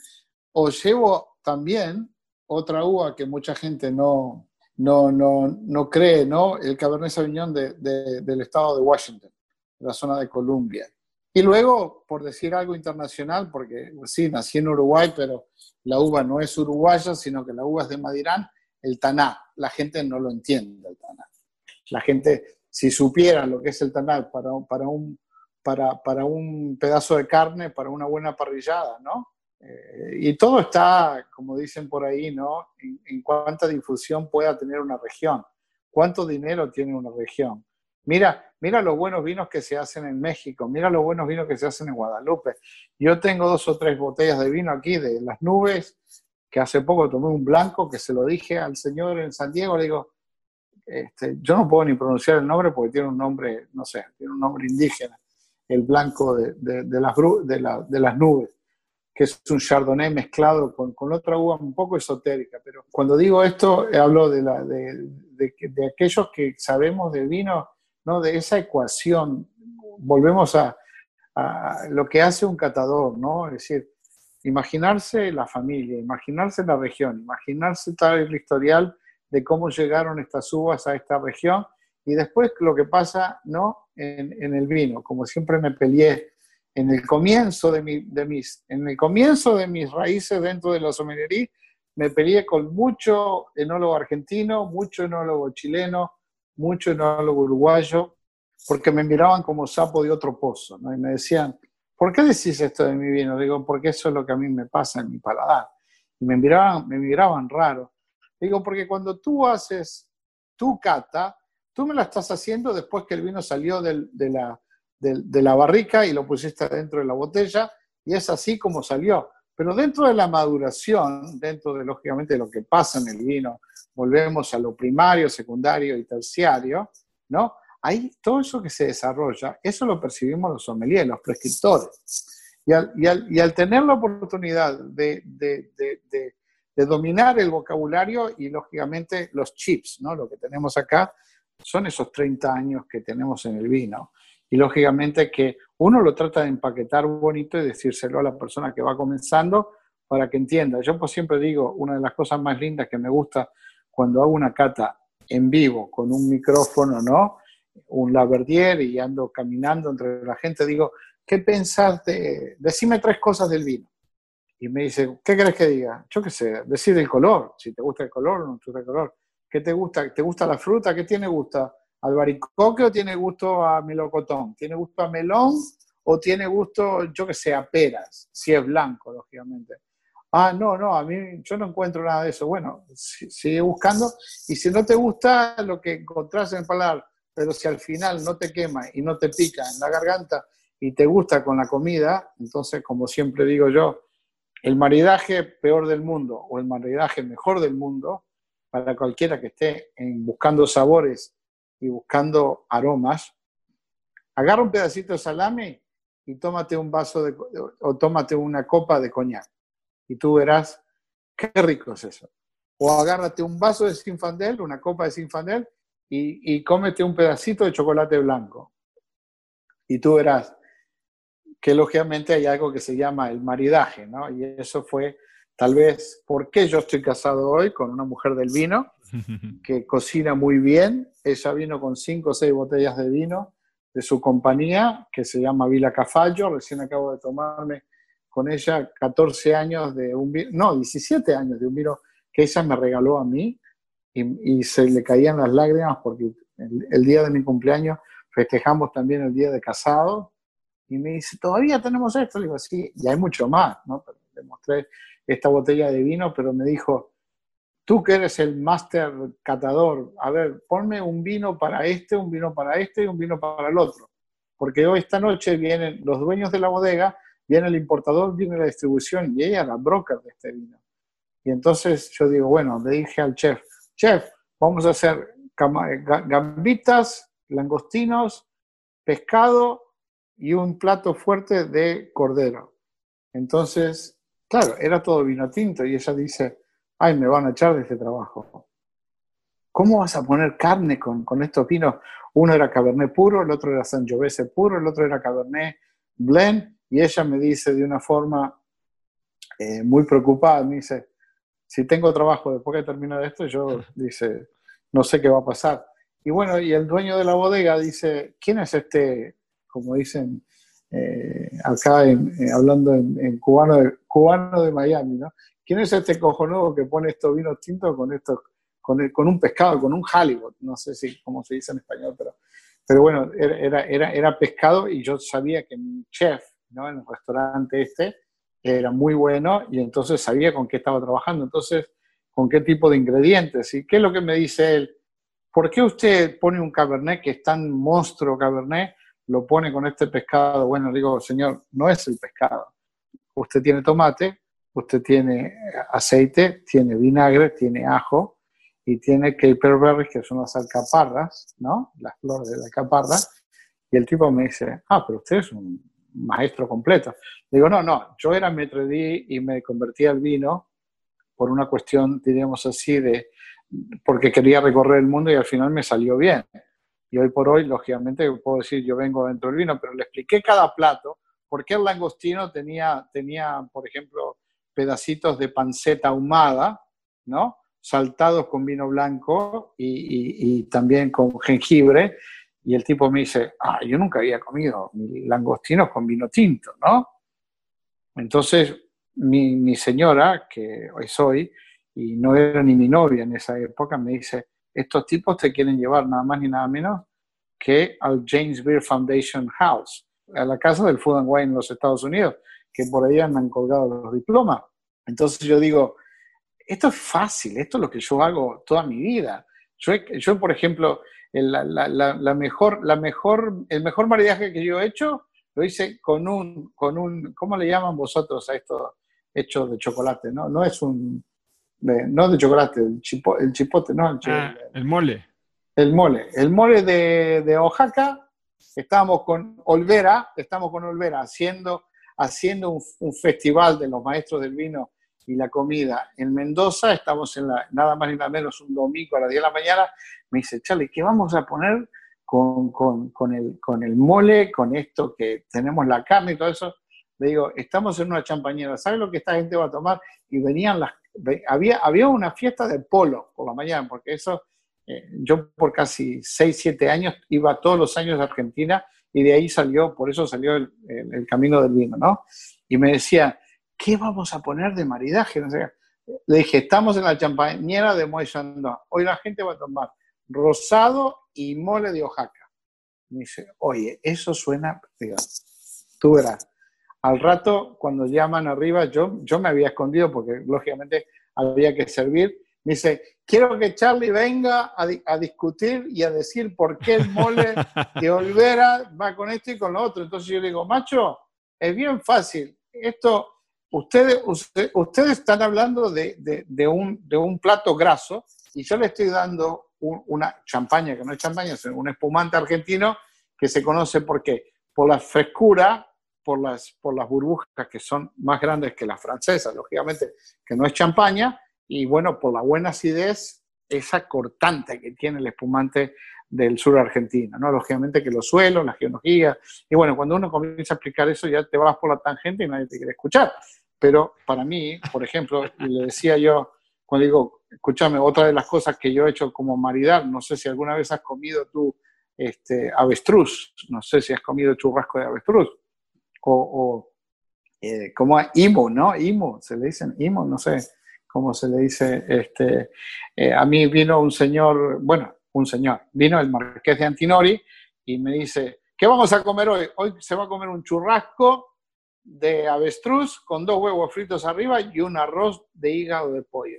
o llevo también otra uva que mucha gente no, no, no, no cree, ¿no? El Cabernet Sauvignon de, del estado de Washington, la zona de Columbia. Y luego, por decir algo internacional, porque sí, nací en Uruguay, pero la uva no es uruguaya, sino que la uva es de Madirán, el taná. La gente no lo entiende, el taná. La gente, si supiera lo que es el taná para, para un para, para, un pedazo de carne, para una buena parrillada, ¿no? Eh, y todo está, como dicen por ahí, ¿no? En, cuánta difusión pueda tener una región, cuánto dinero tiene una región. Mira, mira los buenos vinos que se hacen en México, mira los buenos vinos que se hacen en Guadalupe. Yo tengo dos o tres botellas de vino aquí de las nubes, que hace poco tomé un blanco, que se lo dije al señor en San Diego, le digo, este, yo no puedo ni pronunciar el nombre porque tiene un nombre, no sé, tiene un nombre indígena el blanco de, de, las, de, las nubes, que es un chardonnay mezclado con, con, otra uva un poco esotérica. Pero cuando digo esto, hablo de, la, de, de, aquellos que sabemos del vino, ¿no? de esa ecuación. Volvemos a, a lo que hace un catador, ¿no? Es decir, imaginarse la familia, imaginarse la región, imaginarse tal el historial de cómo llegaron estas uvas a esta región y después lo que pasa ¿no? en, el vino, como siempre me peleé en el comienzo de, mi, de mis, en el comienzo de mis raíces dentro de la sommelería, me peleé con mucho enólogo argentino, mucho enólogo chileno, mucho enólogo uruguayo, porque me miraban como sapo de otro pozo, ¿no? Y me decían, ¿por qué decís esto de mi vino? Digo, porque eso es lo que a mí me pasa en mi paladar. Y me miraban, me miraban raro. Digo, porque cuando tú haces tu cata, Tú me la estás haciendo después que el vino salió de, la, de, barrica y lo pusiste dentro de la botella y es así como salió. Pero dentro de la maduración, dentro de lógicamente lo que pasa en el vino, volvemos a lo primario, secundario y terciario, ¿no? Ahí todo eso que se desarrolla, eso lo percibimos los sommeliers, los prescriptores. Y al, tener la oportunidad de, de, de, de, dominar el vocabulario y lógicamente los chips, ¿no? Lo que tenemos acá, son esos 30 años que tenemos en el vino. Y lógicamente que uno lo trata de empaquetar bonito y decírselo a la persona que va comenzando para que entienda. Yo pues siempre digo, una de las cosas más lindas que me gusta cuando hago una cata en vivo con un micrófono, ¿no? Un laverdier y ando caminando entre la gente, digo, ¿qué pensás de...? Decime tres cosas del vino. Y me dice, ¿qué crees que diga? Yo qué sé, decir el color, si te gusta el color o no te gusta el color. ¿Qué te gusta? ¿Te gusta la fruta? ¿Qué tiene gusto? ¿Albaricoque o tiene gusto a melocotón? ¿Tiene gusto a melón o tiene gusto, yo que sé, a peras? Si es blanco, lógicamente. Ah, no, no, a mí yo no encuentro nada de eso. Bueno, sigue buscando y si no te gusta lo que encontrás en el paladar, pero si al final no te quema y no te pica en la garganta y te gusta con la comida, entonces, como siempre digo yo, el maridaje peor del mundo o el maridaje mejor del mundo, para cualquiera que esté en, buscando sabores y buscando aromas, agarra un pedacito de salame y tómate un vaso de, o tómate una copa de coñac y tú verás qué rico es eso. O agárrate un vaso de Sinfandel, una copa de Sinfandel y, y cómete un pedacito de chocolate blanco. Y tú verás que lógicamente hay algo que se llama el maridaje, ¿no? Y eso fue tal vez por qué yo estoy casado hoy con una mujer del vino que cocina muy bien. Ella vino con cinco o seis botellas de vino de su compañía que se llama Vila Cafallo. Recién acabo de tomarme con ella 14 años de un vino, no, 17 años de un vino que ella me regaló a mí y, se le caían las lágrimas porque el, día de mi cumpleaños festejamos también el día de casado y me dice, todavía tenemos esto. Le digo, sí, y hay mucho más, ¿no? le mostré esta botella de vino, pero me dijo, tú que eres el máster catador, a ver, ponme un vino para este, un vino para este y un vino para el otro. Porque hoy esta noche vienen los dueños de la bodega viene el importador, viene la distribución y ella la broker de este vino. Y entonces yo digo, bueno, le dije al chef, chef, vamos a hacer gambitas, langostinos, pescado y un plato fuerte de cordero. Entonces, claro, era todo vino tinto y ella dice, ay, me van a echar de este trabajo. ¿Cómo vas a poner carne con, con estos vinos? Uno era Cabernet puro, el otro era Sangiovese puro, el otro era Cabernet Blend, y ella me dice de una forma eh, muy preocupada, me dice, si tengo trabajo después que termine esto, yo, dice, no sé qué va a pasar. Y bueno, y el dueño de la bodega dice, ¿quién es este, como dicen eh, acá eh, hablando en, cubano, de, cubano de Miami, ¿no? ¿Quién es este cojonudo que pone estos vinos tintos con, estos, con, con un pescado, con un halibut? No sé si cómo se dice en español, pero, pero bueno, era, era, era pescado y yo sabía que mi chef, en el restaurante este, era muy bueno y entonces sabía con qué estaba trabajando, entonces con qué tipo de ingredientes. ¿Y qué es lo que me dice él? ¿Por qué usted pone un cabernet que es tan monstruo cabernet, lo pone con este pescado? Bueno, digo, señor, no es el pescado. Usted tiene tomate, usted tiene aceite, tiene vinagre, tiene ajo y tiene caperberries, que son las alcaparras, ¿no? Las flores de la alcaparra. Y el tipo me dice, ah, pero usted es un maestro completo. Digo, no, no, yo era metredí y me convertí al vino por una cuestión, diríamos así, de porque quería recorrer el mundo y al final me salió bien. Y hoy por hoy, lógicamente, puedo decir, yo vengo dentro del vino, pero le expliqué cada plato, por qué el langostino tenía, tenía, por ejemplo, pedacitos de panceta ahumada, ¿no? Saltados con vino blanco y, y también con jengibre, y el tipo me dice, ah, yo nunca había comido langostinos con vino tinto, ¿no? Entonces, mi, mi señora, que hoy soy, y no era ni mi novia en esa época, me dice, estos tipos te quieren llevar nada más ni nada menos que al James Beard Foundation House, a la casa del Food and Wine en los Estados Unidos, que por ahí han colgado los diplomas. Entonces yo digo, esto es fácil, esto es lo que yo hago toda mi vida. Yo, yo por ejemplo, la, mejor, la mejor, el mejor maridaje que yo he hecho lo hice con un, con un, ¿cómo le llaman vosotros a esto hecho de chocolate? No, no es un, no de chocolate, el, el chipote, no, ah, el, mole. El mole, el mole de, de Oaxaca, estábamos con Olvera, estamos con Olvera haciendo, haciendo un, un festival de los maestros del vino y la comida en Mendoza, estamos en la, nada más ni nada menos un domingo a las 10 de la mañana, me dice, Charlie, ¿qué vamos a poner con, con, con, el, con el mole, con esto que tenemos la carne y todo eso? Le digo, estamos en una champañera, ¿sabes lo que esta gente va a tomar? Y venían las, había, había una fiesta de polo por la mañana, porque eso, eh, yo por casi 6, 7 años iba todos los años a Argentina y de ahí salió, por eso salió el, camino del vino, ¿no? Y me decía, ¿qué vamos a poner de maridaje? le dije, estamos en la champañera de Moët Hoy la gente va a tomar rosado y mole de Oaxaca. Me dice, oye, eso suena, digo, tú verás. Al rato, cuando llaman arriba, yo, yo me había escondido porque lógicamente había que servir. Me dice, quiero que Charlie venga a, discutir y a decir por qué el mole de Olvera va con esto y con lo otro. Entonces yo le digo, macho, es bien fácil. Esto, ustedes, ustedes están hablando de, un, de un plato graso y yo le estoy dando una champaña, que no es champaña, es un espumante argentino que se conoce por qué? Por la frescura, por las, por las burbujas que son más grandes que las francesas, lógicamente, que no es champaña, y bueno, por la buena acidez, esa cortante que tiene el espumante del sur argentino, ¿no? Lógicamente que los suelos, la geología, y bueno, cuando uno comienza a explicar eso ya te vas por la tangente y nadie te quiere escuchar. Pero para mí, por ejemplo, le decía yo, cuando digo, escúchame, otra de las cosas que yo he hecho como maridar, no sé si alguna vez has comido tú este, avestruz, no sé si has comido churrasco de avestruz, o, eh, como imo, ¿no? Imo, se le dicen imo, no sé como se le dice, este, eh, a mí vino un señor, bueno, un señor, vino el marqués de Antinori y me dice, ¿qué vamos a comer hoy? Hoy se va a comer un churrasco de avestruz con dos huevos fritos arriba y un arroz de hígado de pollo.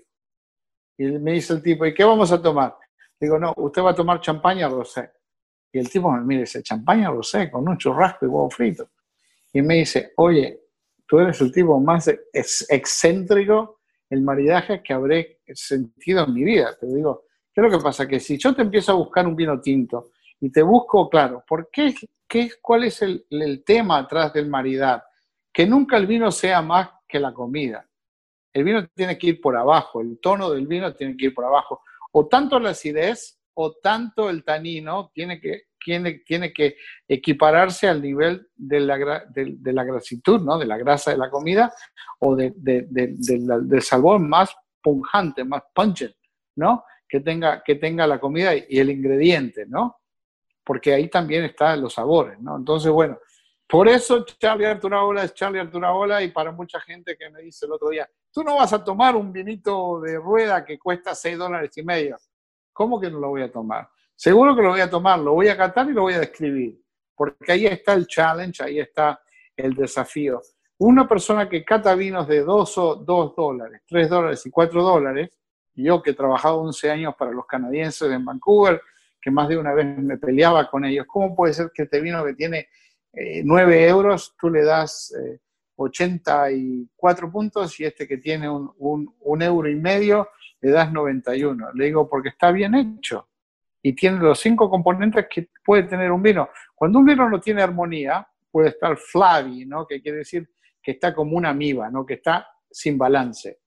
Y me dice el tipo, ¿y qué vamos a tomar? Digo, no, usted va a tomar champaña rosé. Y el tipo me mira y dice, champaña rosé con un churrasco y huevo frito. Y me dice, oye, tú eres el tipo más excéntrico el maridaje que habré sentido en mi vida. Te digo, ¿qué es lo que pasa? Que si yo te empiezo a buscar un vino tinto y te busco, claro, ¿por qué? ¿Cuál es el, tema atrás del maridar? Que nunca el vino sea más que la comida. El vino tiene que ir por abajo, el tono del vino tiene que ir por abajo. O tanto la acidez o tanto el tanino tiene que, tiene, tiene que equipararse al nivel de la, de, la grasitud, ¿no? de la grasa de la comida o de, del sabor más punjante, más pungent, ¿no? que, tenga, que tenga la comida y el ingrediente, ¿no? porque ahí también están los sabores. ¿no? Entonces, bueno, por eso Charlie Arturaola es Charlie Arturaola y para mucha gente que me dice el otro día, tú no vas a tomar un vinito de rueda que cuesta 6 dólares y medio. ¿Cómo que no lo voy a tomar? Seguro que lo voy a tomar, lo voy a catar y lo voy a describir, porque ahí está el challenge, ahí está el desafío. Una persona que cata vinos de 2 dólares, 3 dólares y 4 dólares, yo que he trabajado 11 años para los canadienses en Vancouver, que más de una vez me peleaba con ellos, ¿cómo puede ser que este vino que tiene 9 eh, euros, tú le das 84 eh, puntos y este que tiene un euro y medio, le das 91? Le digo, porque está bien hecho y tiene los cinco componentes que puede tener un vino. Cuando un vino no tiene armonía, puede estar flavi, ¿no? que quiere decir que está como una amiba, ¿no? que está sin balance.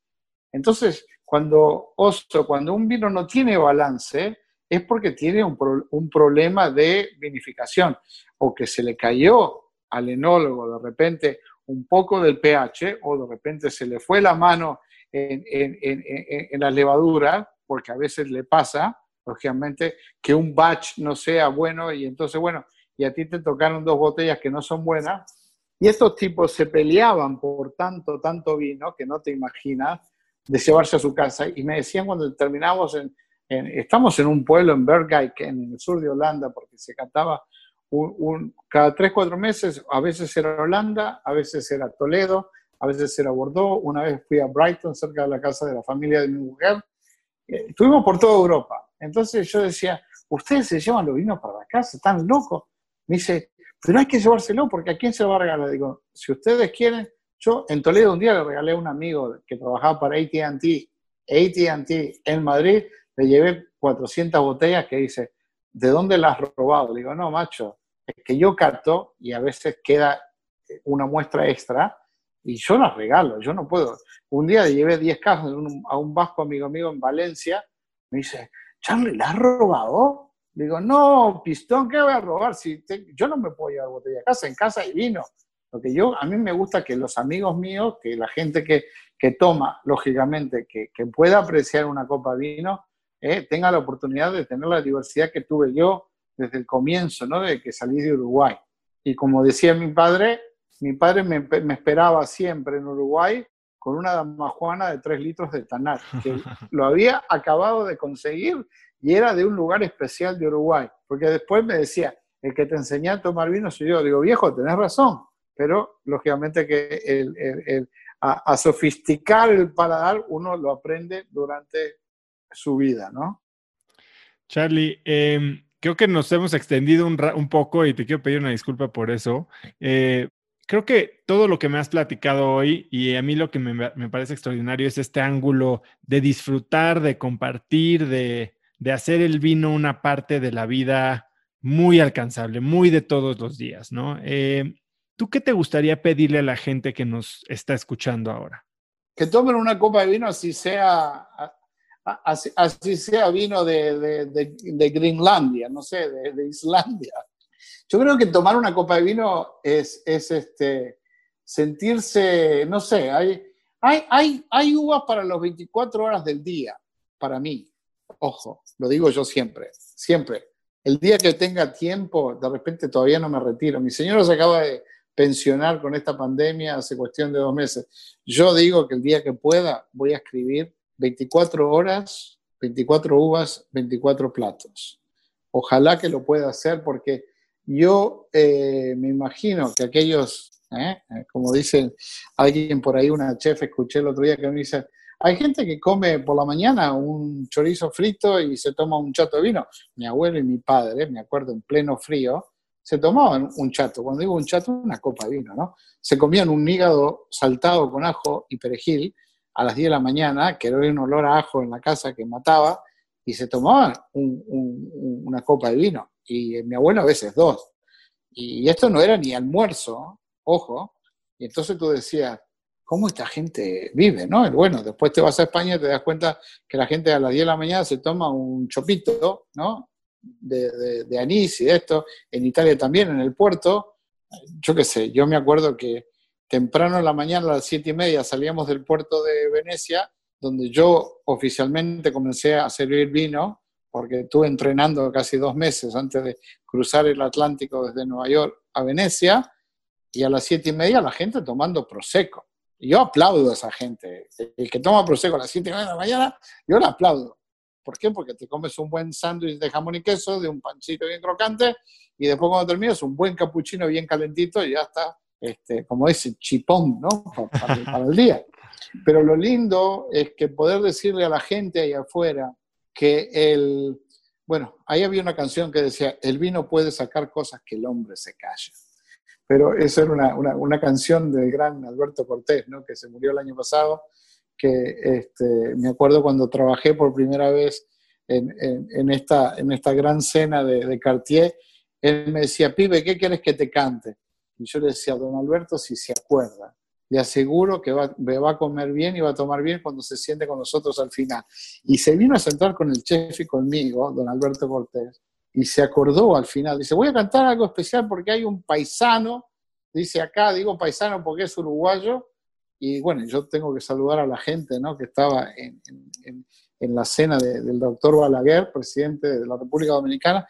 Entonces, cuando, oso, cuando un vino no tiene balance, es porque tiene un, un problema de vinificación o que se le cayó al enólogo de repente un poco del pH o de repente se le fue la mano en, en, en, en la levadura, porque a veces le pasa, lógicamente, que un batch no sea bueno y entonces, bueno, y a ti te tocaron dos botellas que no son buenas. Y estos tipos se peleaban por tanto, tanto vino que no te imaginas de llevarse a su casa. Y me decían cuando terminamos en, estamos en un pueblo en Bergijk, en el sur de Holanda, porque se cantaba un, cada tres, cuatro meses, a veces era Holanda, a veces era Toledo, a veces era Bordeaux, una vez fui a Brighton, cerca de la casa de la familia de mi mujer. Eh, estuvimos por toda Europa. Entonces yo decía, ustedes se llevan los vinos para la casa, están locos. Me dice, pero hay que llevárselo porque a quién se lo va a regalar. Digo, si ustedes quieren, yo en Toledo un día le regalé a un amigo que trabajaba para ATT, ATT en Madrid, le llevé 400 botellas que dice, ¿de dónde las has robado? Le digo, no, macho, es que yo carto y a veces queda una muestra extra y yo las regalo, yo no puedo. Un día le llevé 10 cajas a un vasco amigo mío en Valencia, me dice, Charlie, ¿la has robado? Digo, no, pistón, ¿qué voy a robar? Si yo no me puedo llevar botella a casa, en casa hay vino. Porque yo, a mí me gusta que los amigos míos, que la gente que, que toma, lógicamente, que, que, pueda apreciar una copa de vino, eh, tenga la oportunidad de tener la diversidad que tuve yo desde el comienzo, ¿no? De que salí de Uruguay. Y como decía mi padre, mi padre me, me esperaba siempre en Uruguay con una damajuana de 3 litros de tanar, que lo había acabado de conseguir y era de un lugar especial de Uruguay. Porque después me decía, el que te enseñé a tomar vino soy yo. Digo, viejo, tenés razón, pero lógicamente que el, a, sofisticar el paladar uno lo aprende durante su vida, ¿no? Charlie, em, creo que nos hemos extendido un, poco y te quiero pedir una disculpa por eso. Eh, creo que todo lo que me has platicado hoy y a mí lo que me, parece extraordinario es este ángulo de disfrutar, de compartir, de, hacer el vino una parte de la vida muy alcanzable, muy de todos los días, ¿no? Eh, ¿Tú qué te gustaría pedirle a la gente que nos está escuchando ahora? Que tomen una copa de vino así sea así, sea vino de, de, Greenlandia, no sé, de, Islandia. Yo creo que tomar una copa de vino es, es este, sentirse, no sé, hay, hay, hay, hay uvas para las 24 horas del día, para mí. Ojo, lo digo yo siempre, siempre. El día que tenga tiempo, de repente todavía no me retiro. Mi señora se acaba de pensionar con esta pandemia hace cuestión de dos meses. Yo digo que el día que pueda voy a escribir 24 horas, 24 uvas, 24 platos. Ojalá que lo pueda hacer porque yo eh, me imagino que aquellos, ¿eh? como dice alguien por ahí, una chef, escuché el otro día que me dice, hay gente que come por la mañana un chorizo frito y se toma un chato de vino. Mi abuelo y mi padre, me acuerdo, en pleno frío, se tomaban un chato. Cuando digo un chato, una copa de vino, ¿no? Se comían un hígado saltado con ajo y perejil a las 10 de la mañana, que era un olor a ajo en la casa que mataba, y se tomaba una copa de vino. Y mi abuelo a veces dos. Y esto no era ni almuerzo, ojo. Y entonces tú decías, ¿cómo esta gente vive? ¿no? bueno, después te vas a España y te das cuenta que la gente a las 10 de la mañana se toma un chopito, ¿no? De, de, de anís y esto. En Italia también, en el puerto. Yo qué sé, yo me acuerdo que temprano en la mañana, a las siete y media, salíamos del puerto de Venecia, donde yo oficialmente comencé a servir vino, porque estuve entrenando casi dos meses antes de cruzar el Atlántico desde Nueva York a Venecia, y a las siete y media la gente tomando prosecco. Y yo aplaudo a esa gente. El que toma prosecco a las siete y media de la mañana, yo lo aplaudo. ¿Por qué? Porque te comes un buen sándwich de jamón y queso, de un pancito bien crocante, y después cuando terminas un buen capuchino bien calentito y ya está este, como ese chipón, ¿no? Para, el día. Pero lo lindo es que poder decirle a la gente ahí afuera que el, bueno, ahí había una canción que decía, el vino puede sacar cosas que el hombre se calla. Pero esa era una, una, una canción del gran Alberto Cortés, ¿no? Que se murió el año pasado, que este, me acuerdo cuando trabajé por primera vez en, en, esta, en esta gran cena de, de Cartier, él me decía, pibe, ¿qué quieres que te cante? Y yo le decía don Alberto si se acuerda. Le aseguro que va, va a comer bien y va a tomar bien cuando se siente con nosotros al final. Y se vino a sentar con el chef y conmigo, don Alberto Cortés, y se acordó al final. Dice, voy a cantar algo especial porque hay un paisano, dice acá, digo paisano porque es uruguayo, y bueno, yo tengo que saludar a la gente ¿no? que estaba en, en, la cena del doctor Balaguer, presidente de la República Dominicana,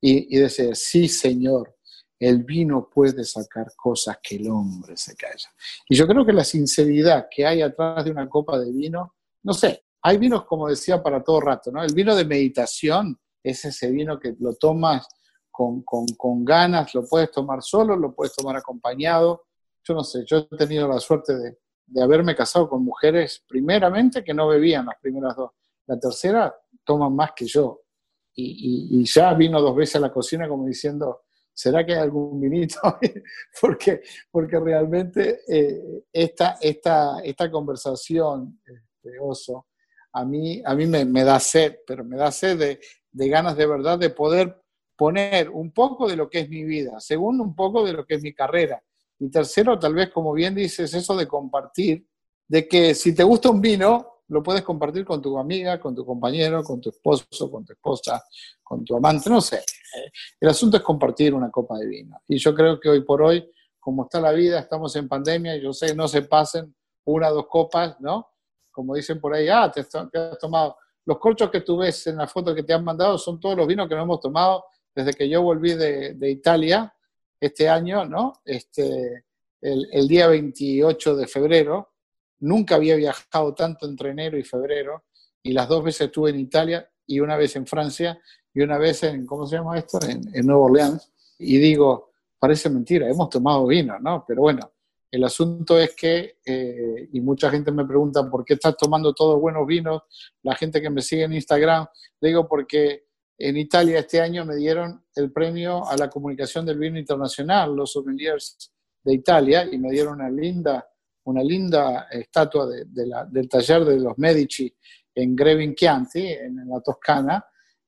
y, y sí, señor, el vino puede sacar cosas que el hombre se calla. Y yo creo que la sinceridad que hay atrás de una copa de vino, no sé, hay vinos, como decía, para todo rato, ¿no? El vino de meditación es ese vino que lo tomas con, ganas, lo puedes tomar solo, lo puedes tomar acompañado. Yo no sé, yo he tenido la suerte de, haberme casado con mujeres, primeramente, que no bebían las primeras dos. La tercera toman más que yo. y ya vino dos veces a la cocina como diciendo, ¿será que hay algún vinito? porque, porque realmente eh, esta, esta, esta conversación, este, Oso, a mí, a mí me, me, da sed, pero me da sed de, de, ganas de verdad de poder poner un poco de lo que es mi vida, segundo, un poco de lo que es mi carrera, y tercero, tal vez, como bien dices, eso de compartir, de que si te gusta un vino, lo puedes compartir con tu amiga, con tu compañero, con tu esposo, con tu esposa, con tu amante, no sé. El asunto es compartir una copa de vino. Y yo creo que hoy por hoy, como está la vida, estamos en pandemia, yo sé, no se pasen una o dos copas, ¿no? Como dicen por ahí, ah, te, has tomado. Los corchos que tú ves en la foto que te han mandado son todos los vinos que nos hemos tomado desde que yo volví de, Italia este año, ¿no? Este, el día 28 de febrero, Nunca había viajado tanto entre enero y febrero y las dos veces estuve en Italia y una vez en Francia y una vez en, ¿cómo se llama esto? En, Nueva Orleans. Y digo, parece mentira, hemos tomado vino, ¿no? Pero bueno, El asunto es que, eh, y mucha gente me pregunta, ¿por qué estás tomando todos buenos vinos? La gente que me sigue en Instagram, digo porque en Italia este año me dieron el premio a la comunicación del vino internacional, los sommeliers de Italia, y me dieron una linda, una linda estatua del taller de los Medici en Grevin Chianti, en la Toscana.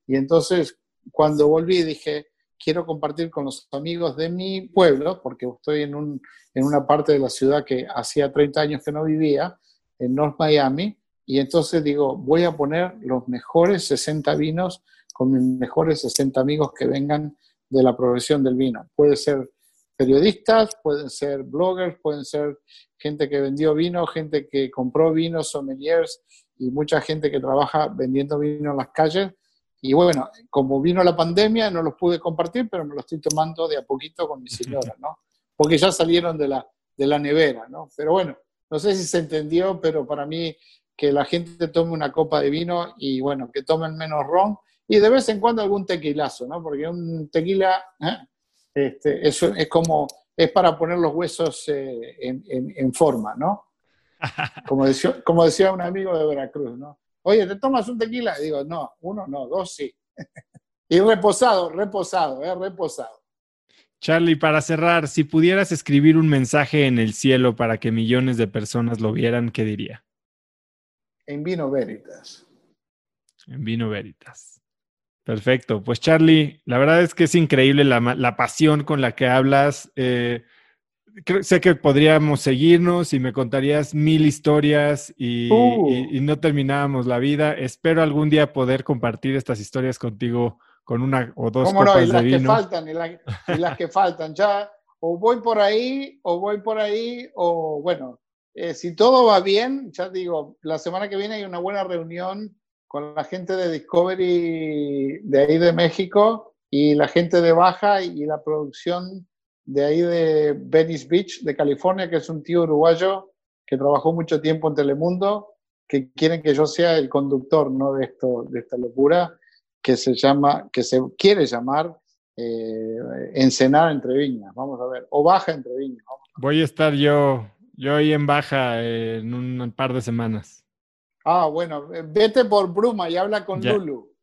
Y entonces, cuando volví, dije, quiero compartir con los amigos de mi pueblo, porque estoy en, un, en una parte de la ciudad que hacía 30 años que no vivía, en North Miami, y entonces digo, voy a poner los mejores 60 vinos con mis mejores 60 amigos que vengan de la profesión del vino. Puede ser periodistas, pueden ser bloggers, pueden ser gente que vendió vino, gente que compró vino, sommeliers y mucha gente que trabaja vendiendo vino en las calles y bueno, como vino la pandemia, no los pude compartir, pero me los estoy tomando de a poquito con mi señora, ¿no? Porque ya salieron de la, de la nevera, ¿no? Pero bueno, no sé si se entendió, pero para mí que la gente tome una copa de vino y bueno, que tomen menos ron y de vez en cuando algún tequilazo, ¿no? Porque un tequila, ¿eh? Este, eso es como, es para poner los huesos eh, en, en, forma, ¿no? Como decía, como decía un amigo de Veracruz, ¿no? Oye, ¿te tomas un tequila? digo, no, uno no, dos sí. y reposado, reposado, ¿eh? reposado. Charlie, para cerrar, si pudieras escribir un mensaje en el cielo para que millones de personas lo vieran, ¿qué diría? En vino veritas. En vino veritas. Perfecto. Pues Charlie, la verdad es que es increíble la, pasión con la que hablas. Eh, sé que podríamos seguirnos y me contarías mil historias uh. y, no terminábamos la vida. Espero algún día poder compartir estas historias contigo con una o dos ¿Cómo no? y las que faltan, y, las que faltan. Ya o voy por ahí, o voy por ahí, o bueno, eh, si todo va bien, ya digo, la semana que viene hay una buena reunión con la gente de Discovery de ahí de México y la gente de Baja y la producción de ahí de Venice Beach, de California, que es un tío uruguayo que trabajó mucho tiempo en Telemundo, que quieren que yo sea el conductor ¿no? de, esto, de esta locura que se llama, que se quiere llamar eh, Ensenada entre Viñas, vamos a ver, o Baja entre Viñas. Voy a estar yo, yo ahí en Baja en un par de semanas. Ah, bueno, vete por Bruma y habla con Lulu.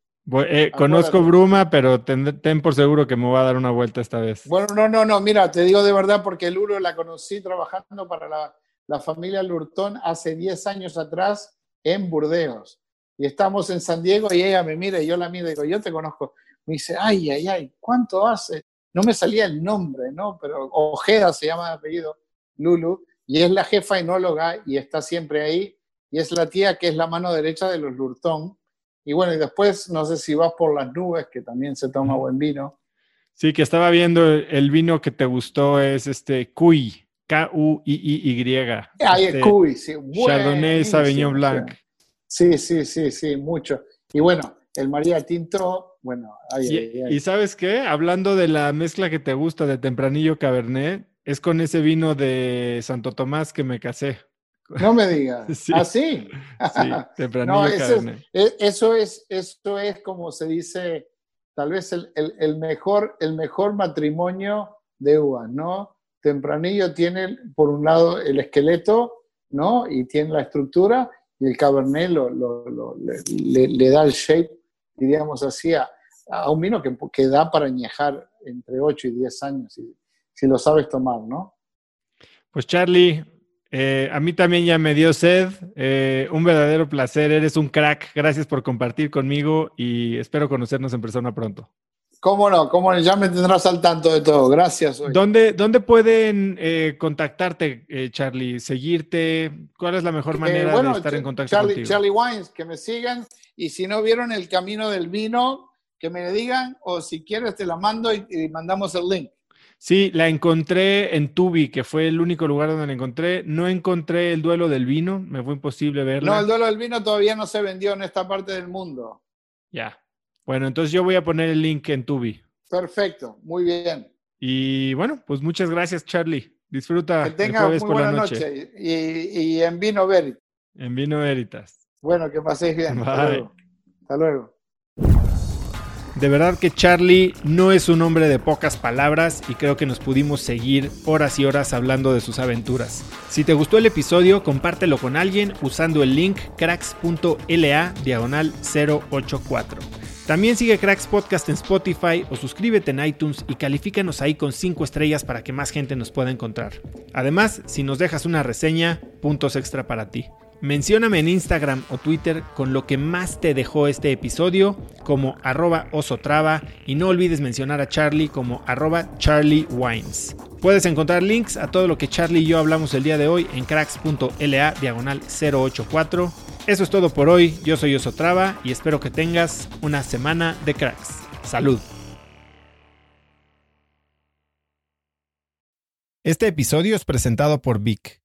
Eh, conozco Bruma, pero ten, por seguro que me voy a dar una vuelta esta vez. Bueno, no, no, no, mira, te digo de verdad porque Lulu la conocí trabajando para la, la familia Lurtón hace 10 años atrás en Burdeos. Y estamos en San Diego y ella me mira y yo la miro y digo, yo te conozco. Me dice, ay, ay, ay, ¿cuánto hace? No me salía el nombre, ¿no? Pero Ojeda se llama de apellido, Lulu, y es la jefa enóloga y está siempre ahí. Y es la tía que es la mano derecha de los Lurtón y bueno, y después no sé si vas por las nubes, que también se toma buen vino. Sí, que estaba viendo el vino que te gustó es este Cuy, K-U-I-I-Y. Ah, este, Cuy, sí. Chardonnay Sauvignon Blanc. Sí, sí, sí, sí, mucho. Y bueno, el María Tinto, bueno, ahí, y, sabes qué? Hablando de la mezcla que te gusta de Tempranillo Cabernet, es con ese vino de Santo Tomás que me casé. No me digas. ¿Así? ¿Ah, sí, no, eso es, eso es, eso es como se dice, tal vez el, el, mejor, el mejor matrimonio de uvas, ¿no? Tempranillo tiene, por un lado, el esqueleto, ¿no? Y tiene la estructura, y el Cabernet lo, lo, le, le, da el shape, diríamos así, a, a un vino que, que, da para añejar entre 8 y 10 años, si, si lo sabes tomar, ¿no? Pues Charlie, eh, a mí también ya me dio sed. Eh, un verdadero placer. Eres un crack. Gracias por compartir conmigo y espero conocernos en persona pronto. ¿Cómo no? ¿Cómo no? Ya me tendrás al tanto de todo. Gracias. ¿Dónde, ¿Dónde, pueden eh, contactarte, Charlie? ¿Seguirte? ¿Cuál es la mejor manera de estar en contacto Charlie, contigo? Charlie Wines, que me sigan. Y si no vieron el camino del vino, que me digan. O si quieres, te la mando y mandamos el link. Sí, la encontré en Tubi, que fue el único lugar donde la encontré. No encontré el duelo del vino, me fue imposible verla. No, el duelo del vino todavía no se vendió en esta parte del mundo. Ya. Bueno, entonces yo voy a poner el link en Tubi. Perfecto, muy bien. Y bueno, pues muchas gracias, Charlie. Disfruta que tenga muy buena noche. Y, en Vino Veritas. En Vino Veritas. Bueno, que paséis bien. Hasta luego. Hasta luego. De verdad que Charlie no es un hombre de pocas palabras y creo que nos pudimos seguir horas y horas hablando de sus aventuras. Si te gustó el episodio, compártelo con alguien usando el link cracks.la diagonal 084. También sigue Cracks Podcast en Spotify o suscríbete en iTunes y califícanos ahí con 5 estrellas para que más gente nos pueda encontrar. Además, si nos dejas una reseña, puntos extra para ti. Mencióname en Instagram o Twitter con lo que más te dejó este episodio como arroba osotrava y no olvides mencionar a Charlie como arroba charliewines. Puedes encontrar links a todo lo que Charlie y yo hablamos el día de hoy en cracks.la diagonal 084. Eso es todo por hoy, yo soy Osotrava y espero que tengas una semana de cracks. Salud. Este episodio es presentado por Vic.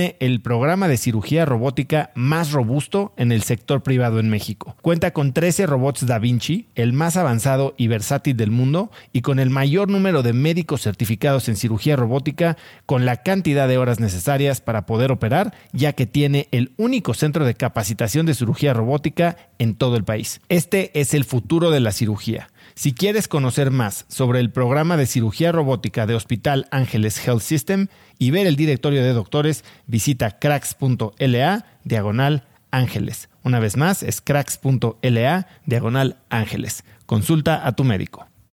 el programa de cirugía robótica más robusto en el sector privado en México. Cuenta con 13 robots Da Vinci, el más avanzado y versátil del mundo, y con el mayor número de médicos certificados en cirugía robótica, con la cantidad de horas necesarias para poder operar, ya que tiene el único centro de capacitación de cirugía robótica en todo el país. Este es el futuro de la cirugía. Si quieres conocer más sobre el programa de cirugía robótica de Hospital Ángeles Health System y ver el directorio de doctores, visita cracks.la diagonal ángeles. Una vez más, es cracks.la diagonal ángeles. Consulta a tu médico.